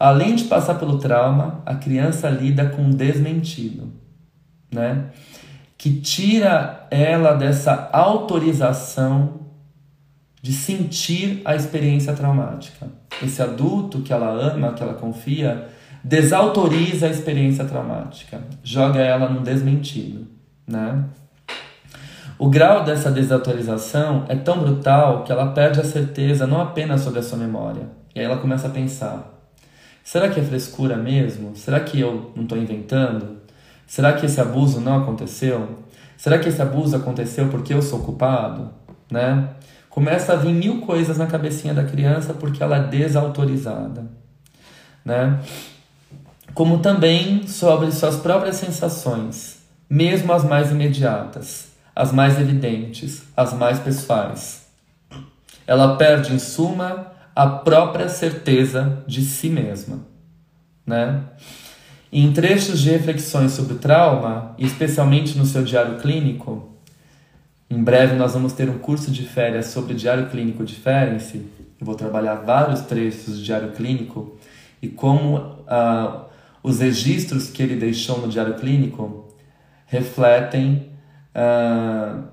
A: Além de passar pelo trauma, a criança lida com desmentido, né? Que tira ela dessa autorização de sentir a experiência traumática. Esse adulto que ela ama, que ela confia, desautoriza a experiência traumática, joga ela no desmentido, né? O grau dessa desautorização é tão brutal que ela perde a certeza não apenas sobre a sua memória. E aí ela começa a pensar: será que é frescura mesmo? Será que eu não estou inventando? Será que esse abuso não aconteceu? Será que esse abuso aconteceu porque eu sou culpado? Né? Começa a vir mil coisas na cabecinha da criança porque ela é desautorizada. Né? Como também sobre suas próprias sensações, mesmo as mais imediatas as mais evidentes, as mais pessoais. Ela perde, em suma, a própria certeza de si mesma. Né? Em trechos de reflexões sobre o trauma, especialmente no seu diário clínico, em breve nós vamos ter um curso de férias sobre diário clínico de Ferenc. Eu vou trabalhar vários trechos de diário clínico e como uh, os registros que ele deixou no diário clínico refletem uh,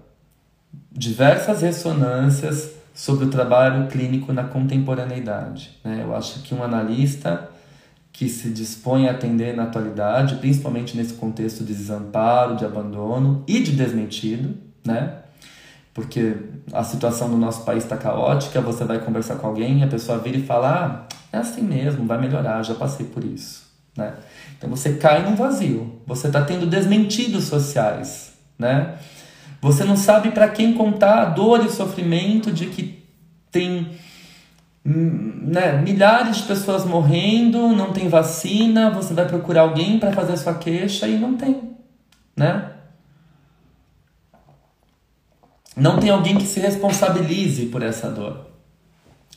A: diversas ressonâncias sobre o trabalho clínico na contemporaneidade. Né? Eu acho que um analista que se dispõe a atender na atualidade, principalmente nesse contexto de desamparo, de abandono e de desmentido, né? Porque a situação do nosso país está caótica, você vai conversar com alguém, a pessoa vira e fala: ah, é assim mesmo, vai melhorar, já passei por isso, né? Então você cai num vazio, você está tendo desmentidos sociais, né? Você não sabe para quem contar a dor e o sofrimento de que tem né, milhares de pessoas morrendo, não tem vacina, você vai procurar alguém para fazer a sua queixa e não tem, né? Não tem alguém que se responsabilize por essa dor.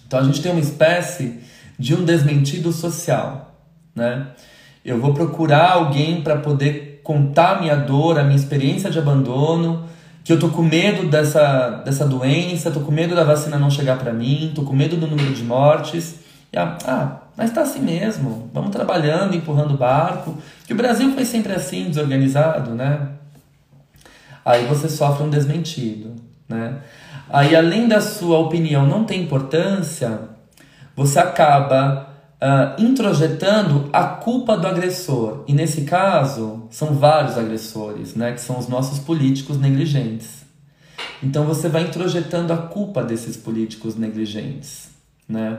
A: Então a gente tem uma espécie de um desmentido social, né? Eu vou procurar alguém para poder contar a minha dor, a minha experiência de abandono, que eu tô com medo dessa, dessa doença, tô com medo da vacina não chegar para mim, tô com medo do número de mortes. E, ah, mas tá assim mesmo, vamos trabalhando, empurrando o barco. Que o Brasil foi sempre assim, desorganizado, né? Aí você sofre um desmentido, né? Aí além da sua opinião não ter importância, você acaba uh, introjetando a culpa do agressor. E nesse caso, são vários agressores, né, que são os nossos políticos negligentes. Então você vai introjetando a culpa desses políticos negligentes, né?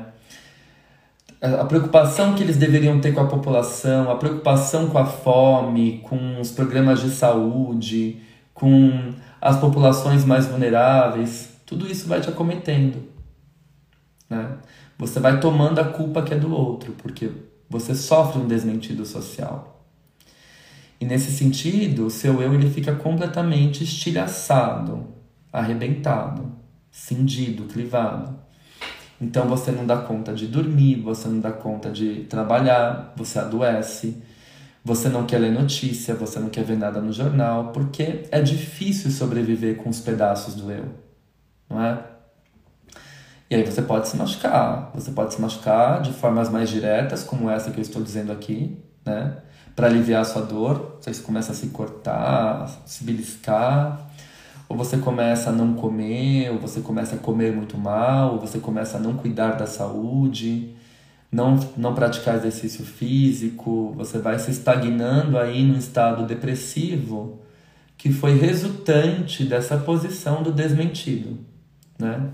A: A preocupação que eles deveriam ter com a população, a preocupação com a fome, com os programas de saúde, com as populações mais vulneráveis, tudo isso vai te acometendo. Né? Você vai tomando a culpa que é do outro, porque você sofre um desmentido social. E nesse sentido, o seu eu ele fica completamente estilhaçado, arrebentado, cindido, clivado. Então você não dá conta de dormir, você não dá conta de trabalhar, você adoece, você não quer ler notícia, você não quer ver nada no jornal, porque é difícil sobreviver com os pedaços do eu, não é? E aí você pode se machucar, você pode se machucar de formas mais diretas, como essa que eu estou dizendo aqui, né? Para aliviar a sua dor, você começa a se cortar, se beliscar, ou você começa a não comer, ou você começa a comer muito mal, ou você começa a não cuidar da saúde, não, não praticar exercício físico, você vai se estagnando aí num estado depressivo que foi resultante dessa posição do desmentido, né?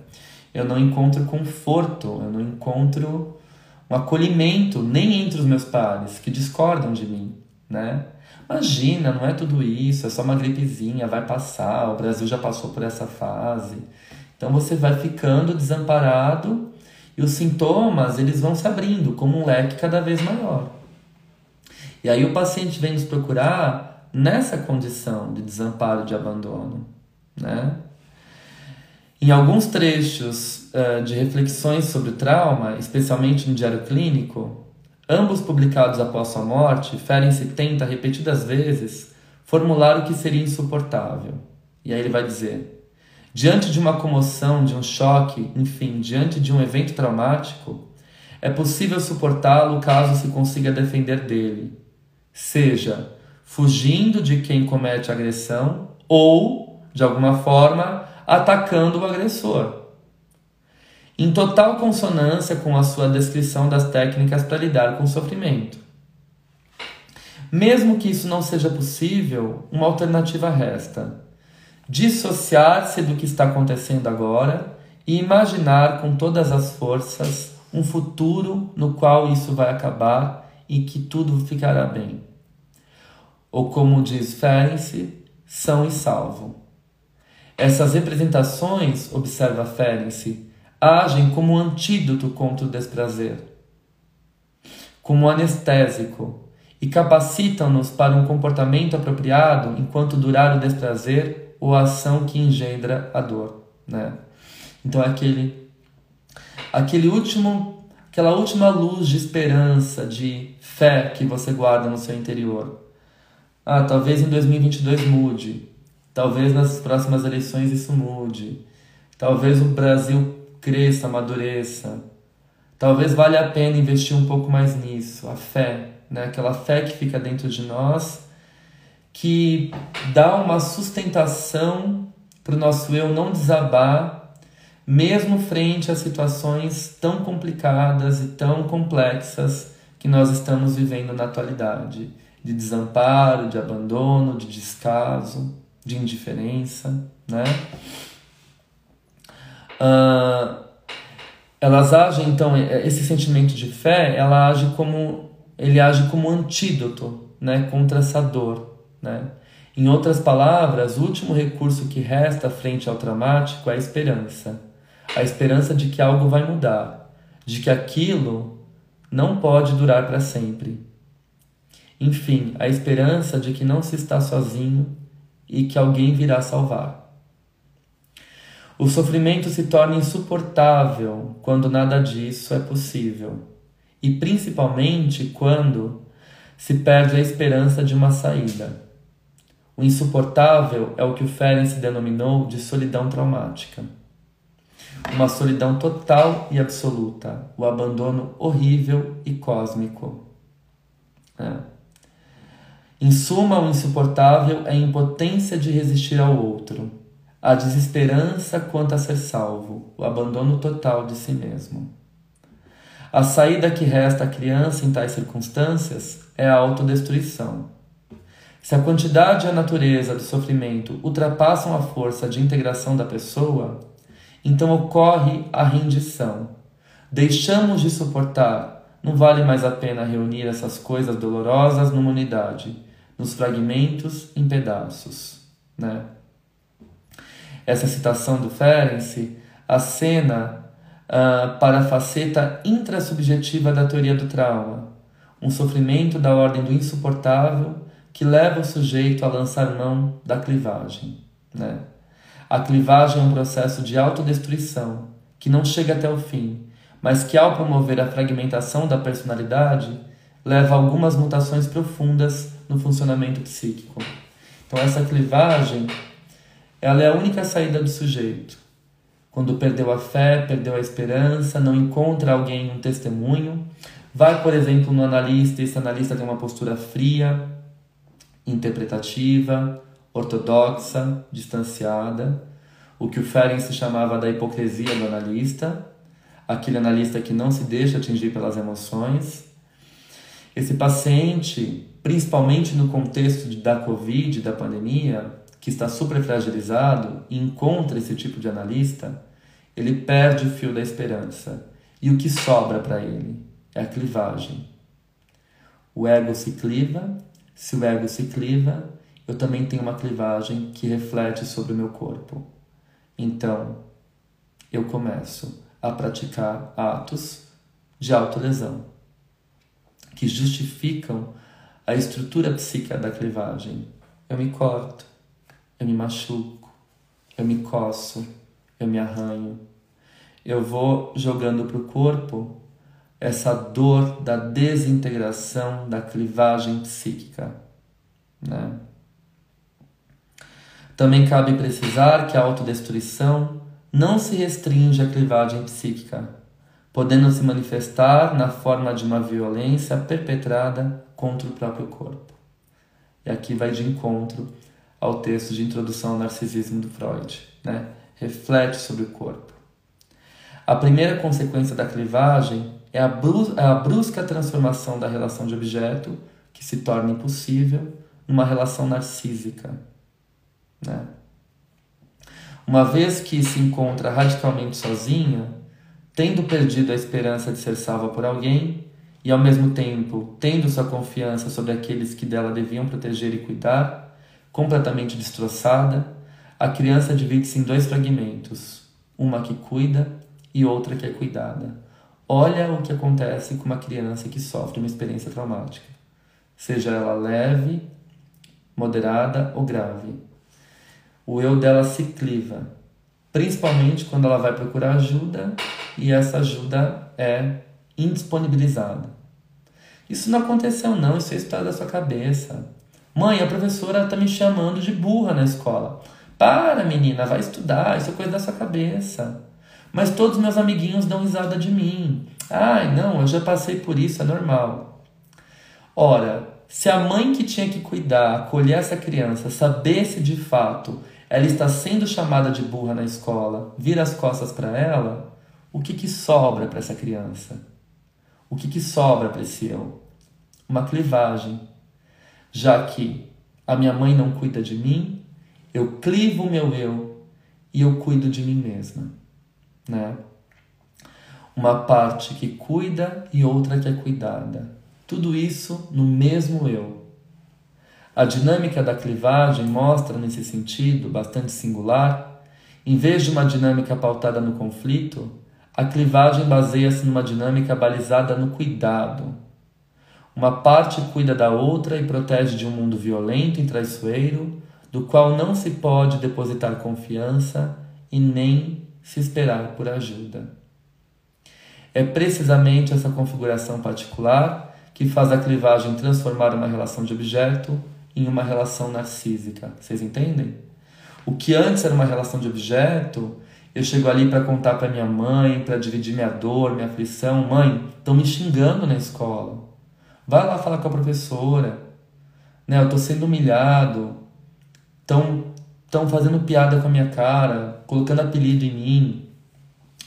A: Eu não encontro conforto, eu não encontro um acolhimento nem entre os meus pares que discordam de mim, né? Imagina, não é tudo isso, é só uma gripezinha, vai passar, o Brasil já passou por essa fase. Então você vai ficando desamparado e os sintomas eles vão se abrindo como um leque cada vez maior. E aí o paciente vem nos procurar nessa condição de desamparo, de abandono, né? Em alguns trechos uh, de reflexões sobre trauma, especialmente no diário clínico, ambos publicados após sua morte, Ferenczi tenta repetidas vezes formular o que seria insuportável. E aí ele vai dizer: diante de uma comoção, de um choque, enfim, diante de um evento traumático, é possível suportá-lo caso se consiga defender dele, seja fugindo de quem comete agressão ou, de alguma forma, atacando o agressor. Em total consonância com a sua descrição das técnicas para lidar com o sofrimento. Mesmo que isso não seja possível, uma alternativa resta: dissociar-se do que está acontecendo agora e imaginar com todas as forças um futuro no qual isso vai acabar e que tudo ficará bem. Ou como diz Ferenczi, são e salvo. Essas representações, observa Ferenczi, agem como antídoto contra o desprazer, como anestésico, e capacitam-nos para um comportamento apropriado enquanto durar o desprazer ou a ação que engendra a dor. Né? Então, aquele, aquele último, aquela última luz de esperança, de fé que você guarda no seu interior. Ah, talvez em 2022 mude. Talvez nas próximas eleições isso mude. Talvez o Brasil cresça, amadureça. Talvez valha a pena investir um pouco mais nisso, a fé, né? Aquela fé que fica dentro de nós, que dá uma sustentação para o nosso eu não desabar, mesmo frente a situações tão complicadas e tão complexas que nós estamos vivendo na atualidade, de desamparo, de abandono, de descaso de indiferença, né? Uh, elas agem então esse sentimento de fé, ela age como ele age como antídoto, né, contra essa dor, né? Em outras palavras, o último recurso que resta frente ao traumático é a esperança. A esperança de que algo vai mudar, de que aquilo não pode durar para sempre. Enfim, a esperança de que não se está sozinho e que alguém virá salvar. O sofrimento se torna insuportável quando nada disso é possível, e principalmente quando se perde a esperança de uma saída. O insuportável é o que o Ferenc denominou de solidão traumática. Uma solidão total e absoluta, o abandono horrível e cósmico. É. Em suma, o insuportável é a impotência de resistir ao outro, a desesperança quanto a ser salvo, o abandono total de si mesmo. A saída que resta à criança em tais circunstâncias é a autodestruição. Se a quantidade e a natureza do sofrimento ultrapassam a força de integração da pessoa, então ocorre a rendição. Deixamos de suportar, não vale mais a pena reunir essas coisas dolorosas numa unidade nos fragmentos em pedaços. Né? Essa citação do Ferenczi acena uh, para a faceta intrasubjetiva da teoria do trauma, um sofrimento da ordem do insuportável que leva o sujeito a lançar mão da clivagem. Né? A clivagem é um processo de autodestruição que não chega até o fim, mas que ao promover a fragmentação da personalidade, leva a algumas mutações profundas no funcionamento psíquico. Então essa clivagem, ela é a única saída do sujeito. Quando perdeu a fé, perdeu a esperança, não encontra alguém, um testemunho, vai, por exemplo, no analista, esse analista tem uma postura fria, interpretativa, ortodoxa, distanciada, o que o Ferenc chamava da hipocrisia do analista, aquele analista que não se deixa atingir pelas emoções. Esse paciente, principalmente no contexto da Covid, da pandemia, que está super fragilizado encontra esse tipo de analista, ele perde o fio da esperança. E o que sobra para ele é a clivagem. O ego se cliva, se o ego se cliva, eu também tenho uma clivagem que reflete sobre o meu corpo. Então, eu começo a praticar atos de autolesão que justificam a estrutura psíquica da clivagem. Eu me corto, eu me machuco, eu me coço, eu me arranho. Eu vou jogando para o corpo essa dor da desintegração da clivagem psíquica. Né? Também cabe precisar que a autodestruição não se restringe à clivagem psíquica, podendo se manifestar na forma de uma violência perpetrada contra o próprio corpo. E aqui vai de encontro ao texto de introdução ao narcisismo do Freud, né? reflete sobre o corpo. A primeira consequência da clivagem é a, é a brusca transformação da relação de objeto, que se torna impossível, numa relação narcísica né? Uma vez que se encontra radicalmente sozinha, tendo perdido a esperança de ser salva por alguém, e ao mesmo tempo tendo sua confiança sobre aqueles que dela deviam proteger e cuidar, completamente destroçada, a criança divide-se em dois fragmentos, uma que cuida e outra que é cuidada. Olha o que acontece com uma criança que sofre uma experiência traumática, seja ela leve, moderada ou grave o eu dela se cliva, principalmente quando ela vai procurar ajuda e essa ajuda é indisponibilizada. Isso não aconteceu não, isso é história da sua cabeça. Mãe, a professora está me chamando de burra na escola. Para, menina, vai estudar, isso é coisa da sua cabeça. Mas todos meus amiguinhos dão risada de mim. Ai, não, eu já passei por isso, é normal. Ora, se a mãe que tinha que cuidar, acolher essa criança, sabesse de fato ela está sendo chamada de burra na escola, vira as costas para ela, o que, que sobra para essa criança? O que, que sobra para esse eu? Uma clivagem. Já que a minha mãe não cuida de mim, eu clivo o meu eu e eu cuido de mim mesma. Né? Uma parte que cuida e outra que é cuidada. Tudo isso no mesmo eu. A dinâmica da clivagem mostra, nesse sentido bastante singular, em vez de uma dinâmica pautada no conflito, a clivagem baseia-se numa dinâmica balizada no cuidado. Uma parte cuida da outra e protege de um mundo violento e traiçoeiro, do qual não se pode depositar confiança e nem se esperar por ajuda. É precisamente essa configuração particular que faz a clivagem transformar uma relação de objeto em uma relação narcísica. Vocês entendem? O que antes era uma relação de objeto, eu chego ali para contar para minha mãe, para dividir minha dor, minha aflição. Mãe, estão me xingando na escola. Vai lá falar com a professora. Né, eu estou sendo humilhado. Estão tão fazendo piada com a minha cara, colocando apelido em mim.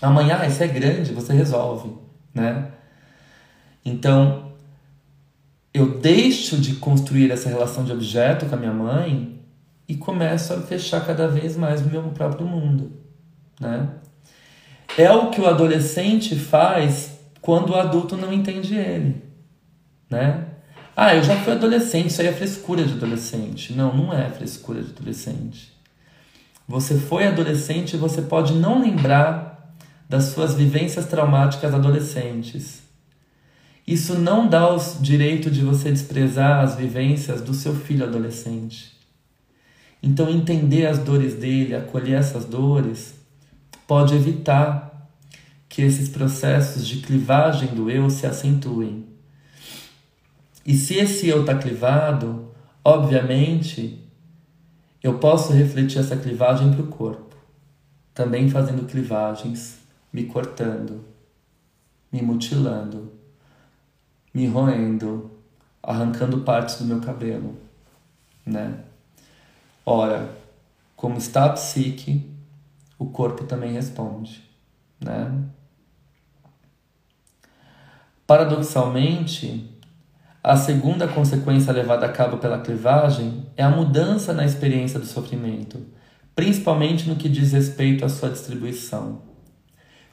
A: Amanhã, ah, isso é grande, você resolve, né? Então, eu deixo de construir essa relação de objeto com a minha mãe e começo a fechar cada vez mais o meu próprio mundo, né? É o que o adolescente faz quando o adulto não entende ele, né? Ah, eu já fui adolescente, isso aí é frescura de adolescente. Não, não é frescura de adolescente. Você foi adolescente e você pode não lembrar das suas vivências traumáticas adolescentes. Isso não dá o direito de você desprezar as vivências do seu filho adolescente. Então, entender as dores dele, acolher essas dores, pode evitar que esses processos de clivagem do eu se acentuem. E se esse eu está clivado, obviamente, eu posso refletir essa clivagem para o corpo, também fazendo clivagens, me cortando, me mutilando, me roendo, arrancando partes do meu cabelo, né? Ora, como está a psique, o corpo também responde, né? Paradoxalmente, a segunda consequência levada a cabo pela clivagem é a mudança na experiência do sofrimento, principalmente no que diz respeito à sua distribuição.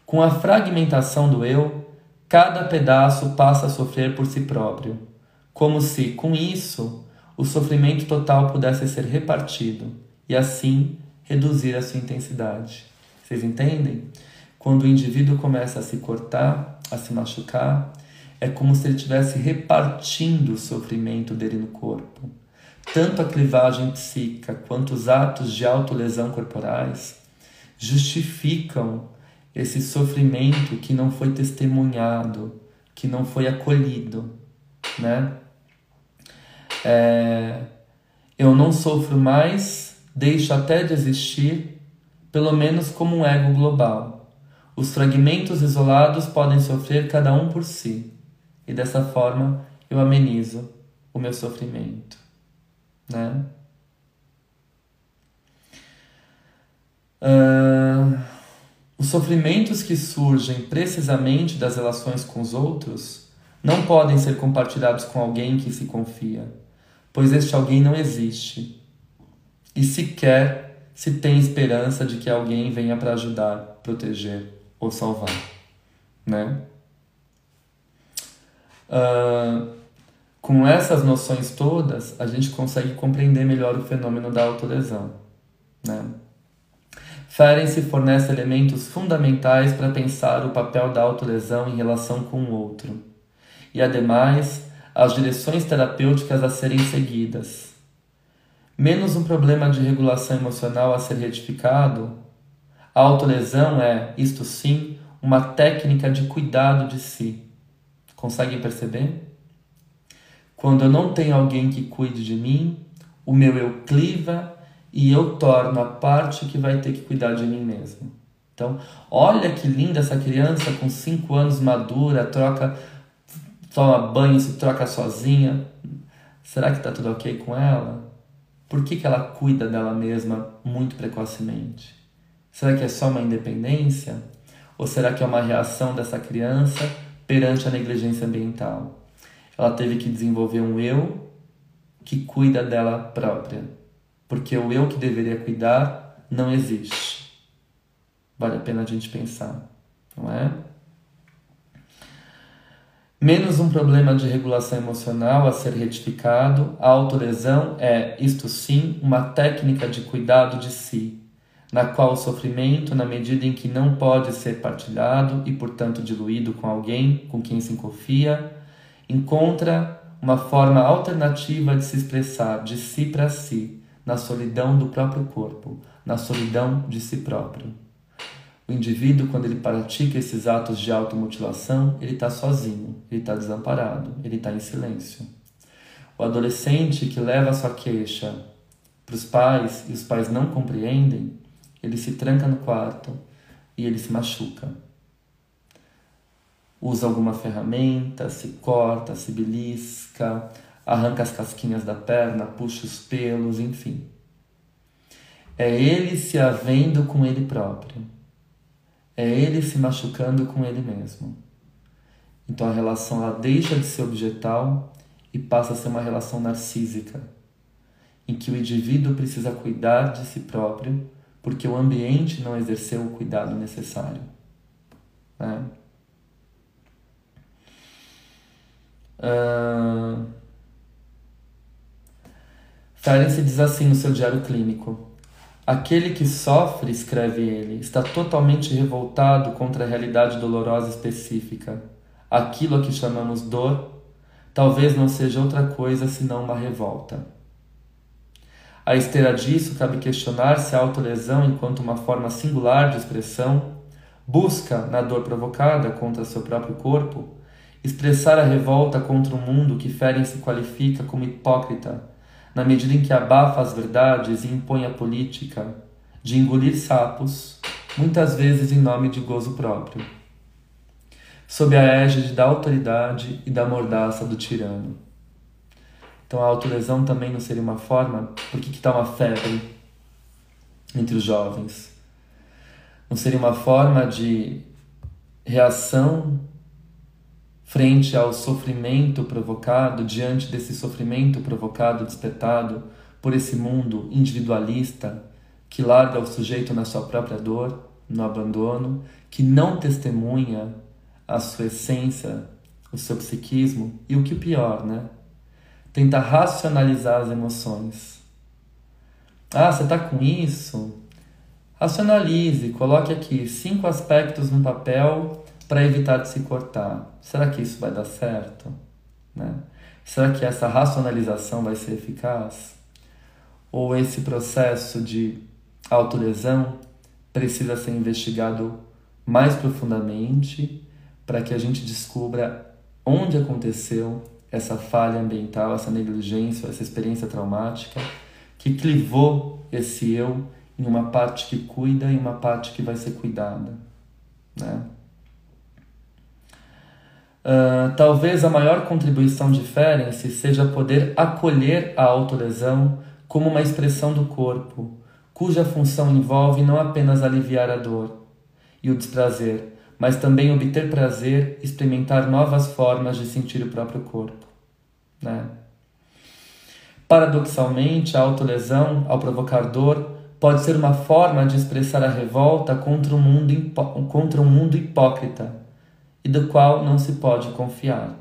A: Com a fragmentação do eu, cada pedaço passa a sofrer por si próprio, como se, com isso, o sofrimento total pudesse ser repartido e, assim, reduzir a sua intensidade. Vocês entendem? Quando o indivíduo começa a se cortar, a se machucar, é como se ele estivesse repartindo o sofrimento dele no corpo. Tanto a clivagem psíquica quanto os atos de autolesão corporais justificam esse sofrimento que não foi testemunhado, que não foi acolhido, né? É, eu não sofro mais, deixo até de existir, pelo menos como um ego global. Os fragmentos isolados podem sofrer cada um por si e dessa forma eu amenizo o meu sofrimento, né? Uh, os sofrimentos que surgem precisamente das relações com os outros não podem ser compartilhados com alguém que se confia, pois este alguém não existe e sequer se tem esperança de que alguém venha para ajudar, proteger ou salvar, né? Uh, com essas noções todas, a gente consegue compreender melhor o fenômeno da autolesão. Né? Ferenczi fornece elementos fundamentais para pensar o papel da autolesão em relação com o outro, e ademais as direções terapêuticas a serem seguidas. Menos um problema de regulação emocional a ser retificado, a autolesão é, isto sim, uma técnica de cuidado de si Conseguem perceber? Quando eu não tenho alguém que cuide de mim, o meu eu cliva e eu torno a parte que vai ter que cuidar de mim mesmo. Então, olha que linda essa criança com 5 anos madura, troca, toma banho, se troca sozinha. Será que está tudo ok com ela? Por que, que ela cuida dela mesma muito precocemente? Será que é só uma independência? Ou será que é uma reação dessa criança perante a negligência ambiental. Ela teve que desenvolver um eu que cuida dela própria, porque o eu que deveria cuidar não existe. Vale a pena a gente pensar, não é? Menos um problema de regulação emocional a ser retificado, a autolesão é, isto sim, uma técnica de cuidado de si, na qual o sofrimento, na medida em que não pode ser partilhado e, portanto, diluído com alguém com quem se confia, encontra uma forma alternativa de se expressar de si para si, na solidão do próprio corpo, na solidão de si próprio. O indivíduo, quando ele pratica esses atos de automutilação, ele está sozinho, ele está desamparado, ele está em silêncio. O adolescente que leva a sua queixa para os pais e os pais não compreendem, ele se tranca no quarto e ele se machuca. Usa alguma ferramenta, se corta, se belisca, arranca as casquinhas da perna, puxa os pelos, enfim. É ele se havendo com ele próprio. É ele se machucando com ele mesmo. Então a relação ela deixa de ser objetal e passa a ser uma relação narcísica, em que o indivíduo precisa cuidar de si próprio porque o ambiente não exerceu o cuidado necessário. Né? Uh... Ferenczi diz assim no seu diário clínico: Aquele que sofre, escreve ele, está totalmente revoltado contra a realidade dolorosa específica. Aquilo a que chamamos dor talvez não seja outra coisa senão uma revolta. A esteira disso, cabe questionar se a autolesão, enquanto uma forma singular de expressão, busca, na dor provocada contra seu próprio corpo, expressar a revolta contra um mundo que Ferenc se qualifica como hipócrita, na medida em que abafa as verdades e impõe a política de engolir sapos, muitas vezes em nome de gozo próprio, sob a égide da autoridade e da mordaça do tirano. Então a autolesão também não seria uma forma, por que está uma febre entre os jovens? Não seria uma forma de reação frente ao sofrimento provocado, diante desse sofrimento provocado, despertado por esse mundo individualista que larga o sujeito na sua própria dor, no abandono, que não testemunha a sua essência, o seu psiquismo e o que pior, né? Tenta racionalizar as emoções. Ah, você está com isso? Racionalize, coloque aqui cinco aspectos no papel para evitar de se cortar. Será que isso vai dar certo? Né? Será que essa racionalização vai ser eficaz? Ou esse processo de autolesão precisa ser investigado mais profundamente para que a gente descubra onde aconteceu essa falha ambiental, essa negligência, essa experiência traumática que clivou esse eu em uma parte que cuida e uma parte que vai ser cuidada, né? Uh, talvez a maior contribuição de Ferenc seja poder acolher a autolesão como uma expressão do corpo, cuja função envolve não apenas aliviar a dor e o desprazer, mas também obter prazer, experimentar novas formas de sentir o próprio corpo. Né? Paradoxalmente, a autolesão, ao provocar dor, pode ser uma forma de expressar a revolta contra um mundo, contra um mundo hipócrita e do qual não se pode confiar.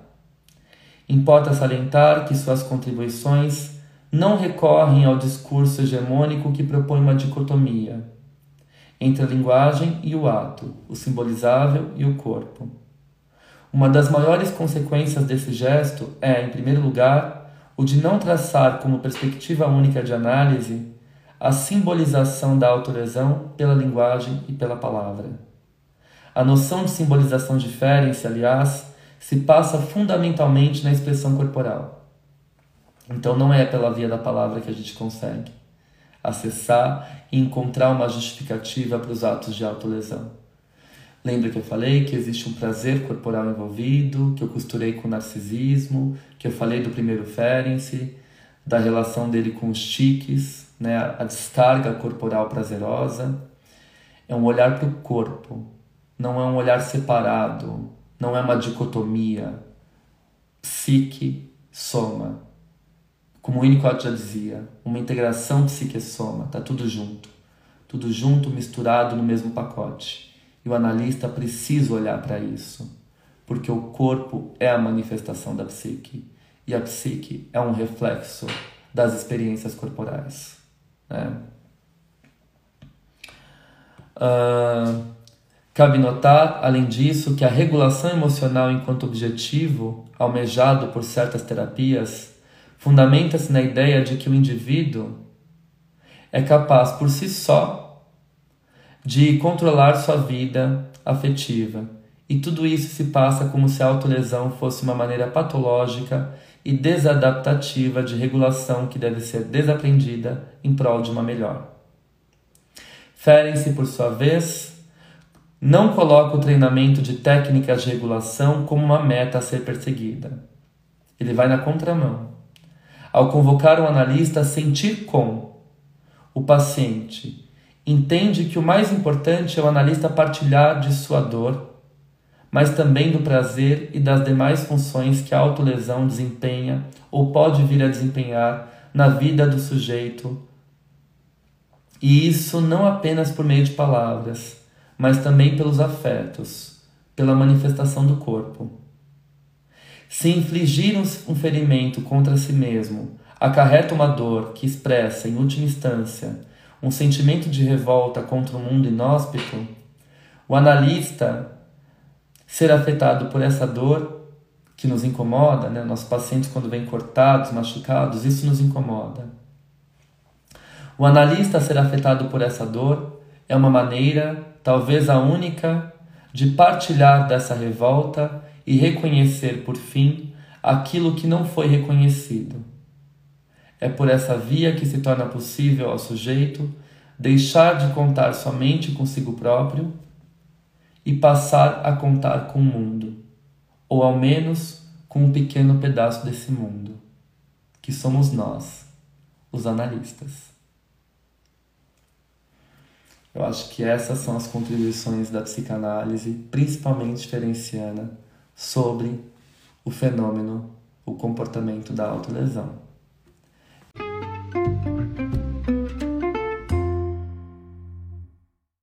A: Importa salientar que suas contribuições não recorrem ao discurso hegemônico que propõe uma dicotomia entre a linguagem e o ato, o simbolizável e o corpo. Uma das maiores consequências desse gesto é, em primeiro lugar, o de não traçar como perspectiva única de análise a simbolização da autolesão pela linguagem e pela palavra. A noção de simbolização difere-se, aliás, se passa fundamentalmente na expressão corporal. Então não é pela via da palavra que a gente consegue acessar e encontrar uma justificativa para os atos de autolesão. Lembra que eu falei que existe um prazer corporal envolvido, que eu costurei com o narcisismo, que eu falei do primeiro Ferenc, da relação dele com os tiques, né, a descarga corporal prazerosa. É um olhar para o corpo, não é um olhar separado, não é uma dicotomia. Psique, soma. Como Winnicott já dizia, uma integração psique-soma, está tudo junto. Tudo junto, misturado no mesmo pacote. E o analista precisa olhar para isso, porque o corpo é a manifestação da psique e a psique é um reflexo das experiências corporais. Né? Uh, Cabe notar, além disso, que a regulação emocional enquanto objetivo, almejado por certas terapias, fundamenta-se na ideia de que o indivíduo é capaz por si só de controlar sua vida afetiva. E tudo isso se passa como se a autolesão fosse uma maneira patológica e desadaptativa de regulação que deve ser desaprendida em prol de uma melhor. Ferem-se, por sua vez, não coloca o treinamento de técnicas de regulação como uma meta a ser perseguida. Ele vai na contramão. Ao convocar o analista a sentir com o paciente, entende que o mais importante é o analista partilhar de sua dor, mas também do prazer e das demais funções que a autolesão desempenha ou pode vir a desempenhar na vida do sujeito. E isso não apenas por meio de palavras mas também pelos afetos, pela manifestação do corpo. Se infligir um ferimento contra si mesmo acarreta uma dor que expressa, em última instância, um sentimento de revolta contra o mundo inóspito, o analista ser afetado por essa dor que nos incomoda, né? nossos pacientes quando vêm cortados, machucados, isso nos incomoda. O analista ser afetado por essa dor é uma maneira talvez a única de partilhar dessa revolta e reconhecer, por fim, aquilo que não foi reconhecido. É por essa via que se torna possível ao sujeito deixar de contar somente consigo próprio e passar a contar com o mundo, ou ao menos com um pequeno pedaço desse mundo, que somos nós, os analistas. Eu acho que essas são as contribuições da psicanálise, principalmente diferenciana, sobre o fenômeno, o comportamento da autolesão.